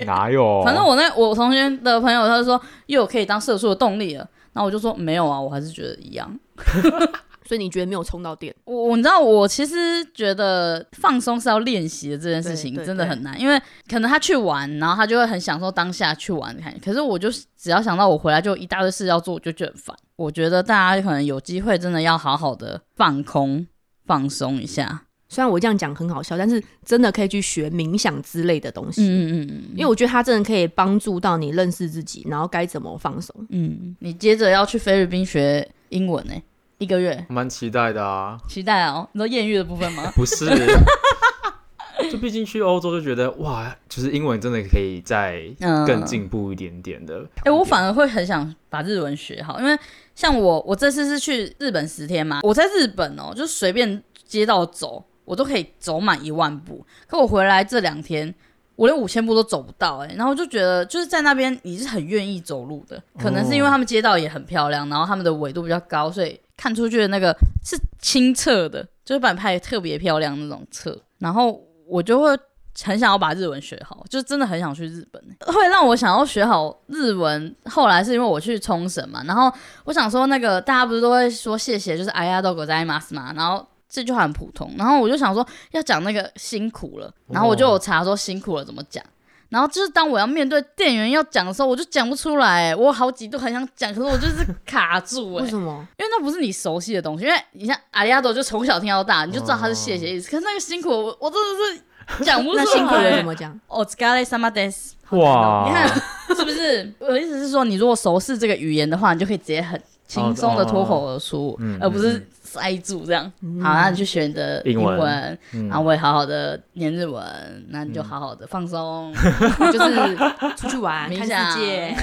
哪有？反正我那我同学的朋友，他就说又有可以当社畜的动力了。然后我就说没有啊，我还是觉得一样。所以你觉得没有充到电？我你知道，我其实觉得放松是要练习的这件事情真的很难，因为可能他去玩，然后他就会很享受当下去玩。看，可是我就只要想到我回来就一大堆事要做，我就觉得很烦。我觉得大家可能有机会真的要好好的放空、放松一下。虽然我这样讲很好笑，但是真的可以去学冥想之类的东西。嗯嗯嗯，因为我觉得它真的可以帮助到你认识自己，然后该怎么放松。嗯，你接着要去菲律宾学英文呢？一个月，蛮期待的啊！期待哦，你说艳遇的部分吗？不是，就毕竟去欧洲就觉得哇，就是英文真的可以再更进步一点点的。哎、嗯欸，我反而会很想把日文学好，因为像我，我这次是去日本十天嘛，我在日本哦，就随便街道走，我都可以走满一万步。可我回来这两天，我连五千步都走不到哎、欸，然后我就觉得就是在那边你是很愿意走路的，可能是因为他们街道也很漂亮，然后他们的纬度比较高，所以。看出去的那个是清澈的，就是把你拍特别漂亮那种侧，然后我就会很想要把日文学好，就真的很想去日本，会让我想要学好日文。后来是因为我去冲绳嘛，然后我想说那个大家不是都会说谢谢，就是ありがとうございます嘛，然后 这句话很普通，然后我就想说要讲那个辛苦了，然后我就有查说辛苦了怎么讲。然后就是当我要面对店员要讲的时候，我就讲不出来。我好几度很想讲，可是我就是卡住。为什么？因为那不是你熟悉的东西。因为你像阿里亚多，就从小听到大，你就知道他是谢谢意思。可是那个辛苦，我我真的是讲不出来。那辛苦了怎么讲？お疲れ様です。哇，你看是不是？我的意思是说，你如果熟悉这个语言的话，你就可以直接很轻松的脱口而出，而不是。 塞住这样，好，那你去学你的英文，然后我也好好的念日文，那你就好好的放松，就是 出去玩，看世界。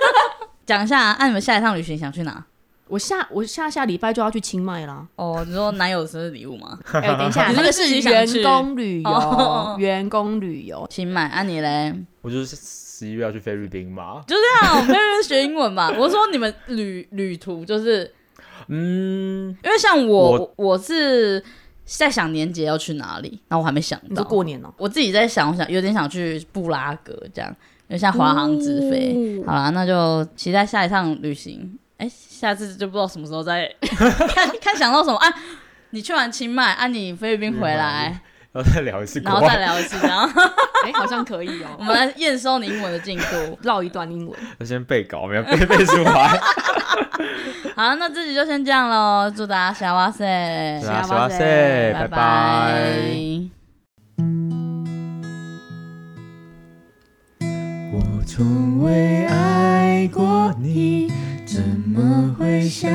讲一下，那你们下一趟旅行想去哪？我下我下下礼拜就要去清迈啦。哦，你说男友生日礼物吗？哎，等一下，那个是员工旅游，员工旅游，清迈。啊，你嘞？我就是十一月要去菲律宾嘛。就这样，菲律宾学英文嘛。我说你们旅旅途就是。嗯，因为像我，我，我是在想年节要去哪里，然后我还没想到。过年哦，我自己在想，我想有点想去布拉格这样，因为像华航直飞。哦、好啦，那就期待下一趟旅行。哎，下次就不知道什么时候再 看看想到什么啊？你去完清迈，啊，你菲律宾回来。然后再聊一次，然后再聊一次，这样，哎，好像可以哦。我们来验收你英文的进度，绕一段英文。我先背稿，没有背背出来。好，那这集就先这样喽。祝大家幸せ，幸せ，拜拜。我从未爱过你，怎么会想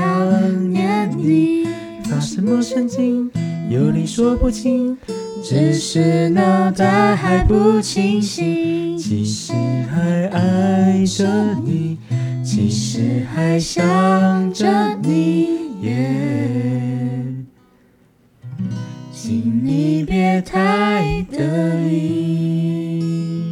念你？发什么神经？有理说不清，只是脑袋还不清醒。其实还爱着你，其实还想着你，耶请你别太得意。